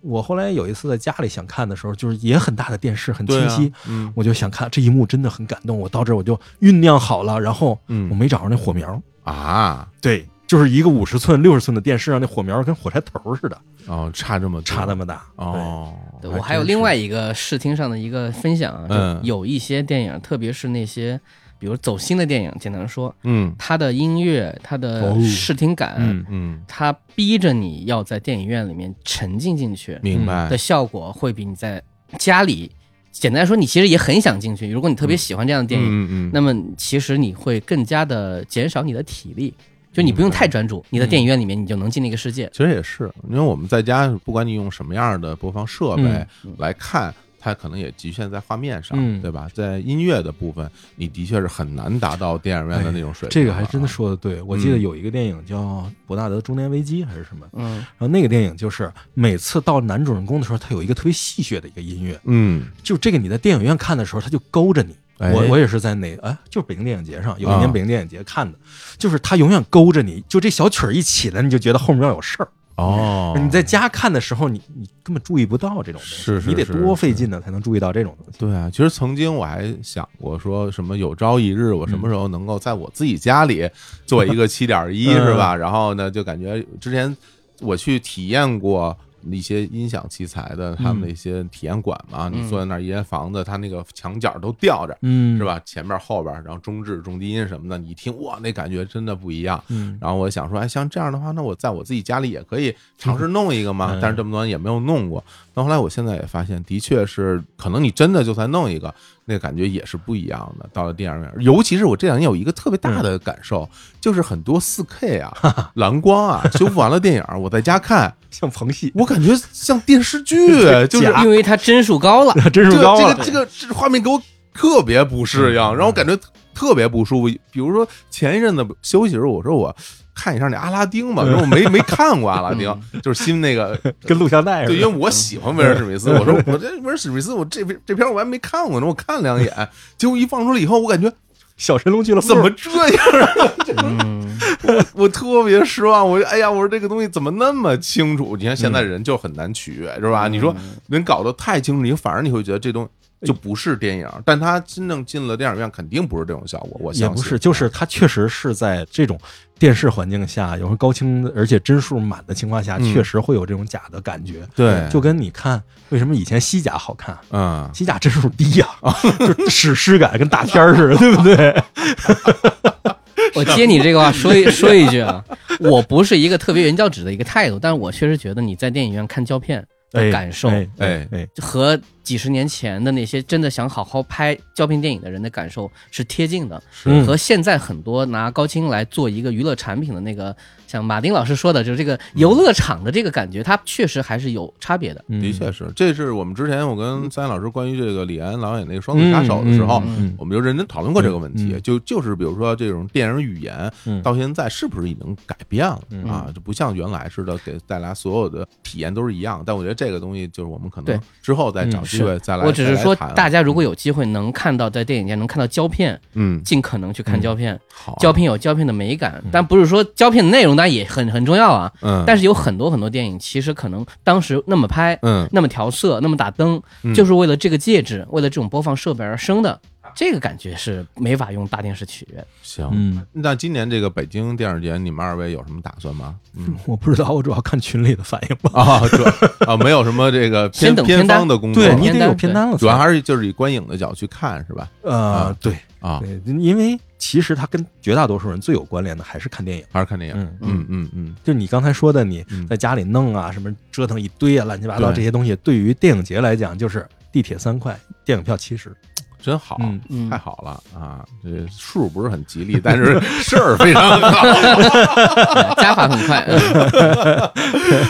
我后来有一次在家里想看的时候，就是也很大的电视，很清晰，嗯。我就想看这一幕真的很感动。我到这儿我就酝酿好了，然后我嗯没找着那火苗。啊，对，就是一个五十寸、六十寸的电视上那火苗跟火柴头似的，哦，差这么差那么大。哦，对。我还有另外一个视听上的一个分享就有一些电影，特别是那些比如走心的电影，简单说，嗯。它的音乐、它的哦。视听感，嗯嗯，它逼着你要在电影院里面沉浸进去明白。的效果，会比你在家里，简单说，你其实也很想进去。如果你特别喜欢这样的电影，嗯嗯，那么其实你会更加的减少你的体力，就你不用太专注，你在电影院里面你就能进那个世界。其实也是，因为我们在家，不管你用什么样的播放设备嗯。来看，它可能也局限在画面上，嗯对吧？在音乐的部分，你的确是很难达到电影院的那种水平、这个还真的。说的对。我记得嗯有一个电影叫《伯纳德中年危机》还是什么，嗯然后那个电影就是每次到男主人公的时候，他有一个特别戏谑的一个音乐，嗯，就这个你在电影院看的时候，他就勾着你。哎我我也是在哪哎，就是北京电影节上，有一啊年北京电影节看的，就是他永远勾着你，就这小曲儿一起来，你就觉得后面要有事儿。哦，你在家看的时候，你你根本注意不到这种东西，是是你得多费劲呢才能注意到这种东西。对啊，其实曾经我还想过说什么有朝一日我什么时候能够在我自己家里做一个七点一嗯是吧？然后呢，就感觉之前我去体验过。一些音响器材的他们的一些体验馆嘛，你坐在那儿一间房子，它那个墙角都吊着，嗯是？吧？前面后边，然后中置、中低音什么的，你一听哇，那感觉真的不一样。嗯然后我想说，哎，像这样的话，那我在我自己家里也可以尝试弄一个嘛。嗯但是这么多年也没有弄过。到后来，我现在也发现，的确是，可能你真的就算弄一个，那个感觉也是不一样的。到了电影院，尤其是我这两年有一个特别大的感受，就是很多四 K 啊、蓝光啊，修复完了电影，我在家看，像棚戏，我感觉像电视剧，就是因为它帧数高了，真是这高了这个这个画面给我特别不适应，让我感觉特别不舒服。比如说前一阵子休息的时候，我说我看一下那阿拉丁嘛，因为我没没看过阿拉丁，就是新那个。跟录像带似对，的。因为我喜欢威尔史密斯，我说我这威尔史密斯，我这这片我还没看过呢，我看两眼，结果一放出来以后，我感觉小神龙俱乐部怎么这样啊？嗯，我特别失望，我说哎呀，我说这个东西怎么那么清楚？你看现在人就很难取悦，是吧？你说人搞得太清楚，你反而你会觉得这东西就不是电影，但它真正进了电影院，肯定不是这种效果。我也不是，就是它确实是在这种电视环境下，有时候高清而且帧数满的情况下，嗯确实会有这种假的感觉。对，就跟你看为什么以前西甲好看，嗯，西甲帧数低呀、就史诗感跟大片儿似的，对不对？我接你这个话说一说一句啊，我不是一个特别原教旨的一个态度，但是我确实觉得你在电影院看胶片的感受哎哎，和几十年前的那些真的想好好拍胶片电影的人的感受是贴近的，嗯。和现在很多拿高清来做一个娱乐产品的那个，像马丁老师说的，就是这个游乐场的这个感觉，它确实还是有差别的。嗯。的确是，这是我们之前我跟三岩老师关于这个李安导演那个《双子杀手》的时候，嗯嗯我们就认真讨论过这个问题，嗯嗯。就就是比如说这种电影语言嗯。到现在是不是已经改变了、嗯。啊？就不像原来似的给带来所有的体验都是一样。但我觉得这个东西就是我们可能之后再找会再来。我只是说，大家如果有机会能看到在电影院能看到胶片，嗯尽可能去看胶片。好胶片有胶片的美感，但不是说胶片的内容当然也很很重要啊。嗯，但是有很多很多电影，其实可能当时那么拍，嗯那么调色，那么打灯，嗯就是为了这个介质，为了这种播放设备而生的。这个感觉是没法用大电视取悦。行。嗯，那今年这个北京电影节，你们二位有什么打算吗？嗯 我不知道，我主要看群里的反应吧。啊，这啊没有什么这个偏 偏方的工作，对你得有偏单了，主要还是就是以观影的角度去看，是吧？呃，对啊，对，因为其实它跟绝大多数人最有关联的还是看电影。还是看电影。嗯嗯嗯嗯，就你刚才说的，你嗯在家里弄啊，什么折腾一堆啊，乱七八糟这些东西，对于电影节来讲，就是地铁三块，电影票七十。真好，太好了啊！这数不是很吉利，但是事儿非常好。加法很快。嗯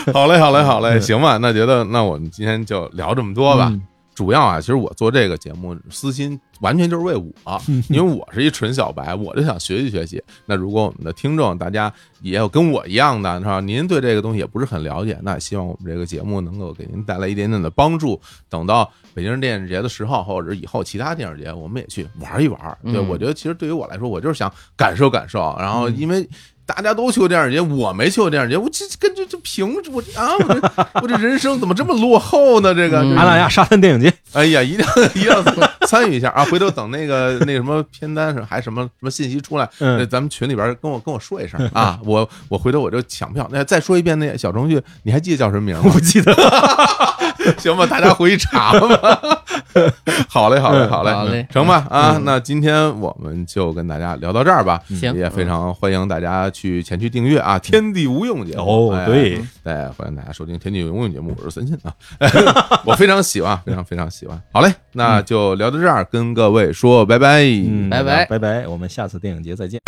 好嘞，好嘞，好嘞，行吧。那觉得那我们今天就聊这么多吧。嗯主要啊，其实我做这个节目私心完全就是为我，因为我是一纯小白，我就想学习学习。那如果我们的听众大家也有跟我一样的，是吧？您对这个东西也不是很了解，那希望我们这个节目能够给您带来一点点的帮助。等到北京电影节的时候，或者以后其他电影节，我们也去玩一玩。对，嗯我觉得其实对于我来说，我就是想感受感受。然后因为大家都去过电影节，我没去过电影节，我这跟这这凭我啊，我这我这人生怎么这么落后呢？这个，嗯阿那亚沙滩电影节，哎呀，一定要 一定要参与一下啊！回头等那个那什么片单是还什么什么信息出来，嗯那咱们群里边跟我跟我说一声啊，我我回头我就抢票。那再说一遍，那小程序你还记得叫什么名吗？不记得。行吧，大家回去查吧。好嘞，好嘞，嗯好嘞，好嘞成吧啊！那今天我们就跟大家聊到这儿吧。行也非常欢迎大家去前去订阅啊，《天地无用》节目。哎哦对，哎，欢迎大家收听《天地无用》节目，我是孙鑫啊，我非常喜欢，非常非常喜欢。好嘞，那就聊到这儿，跟各位说拜拜。嗯，拜拜拜拜，我们下次电影节再见。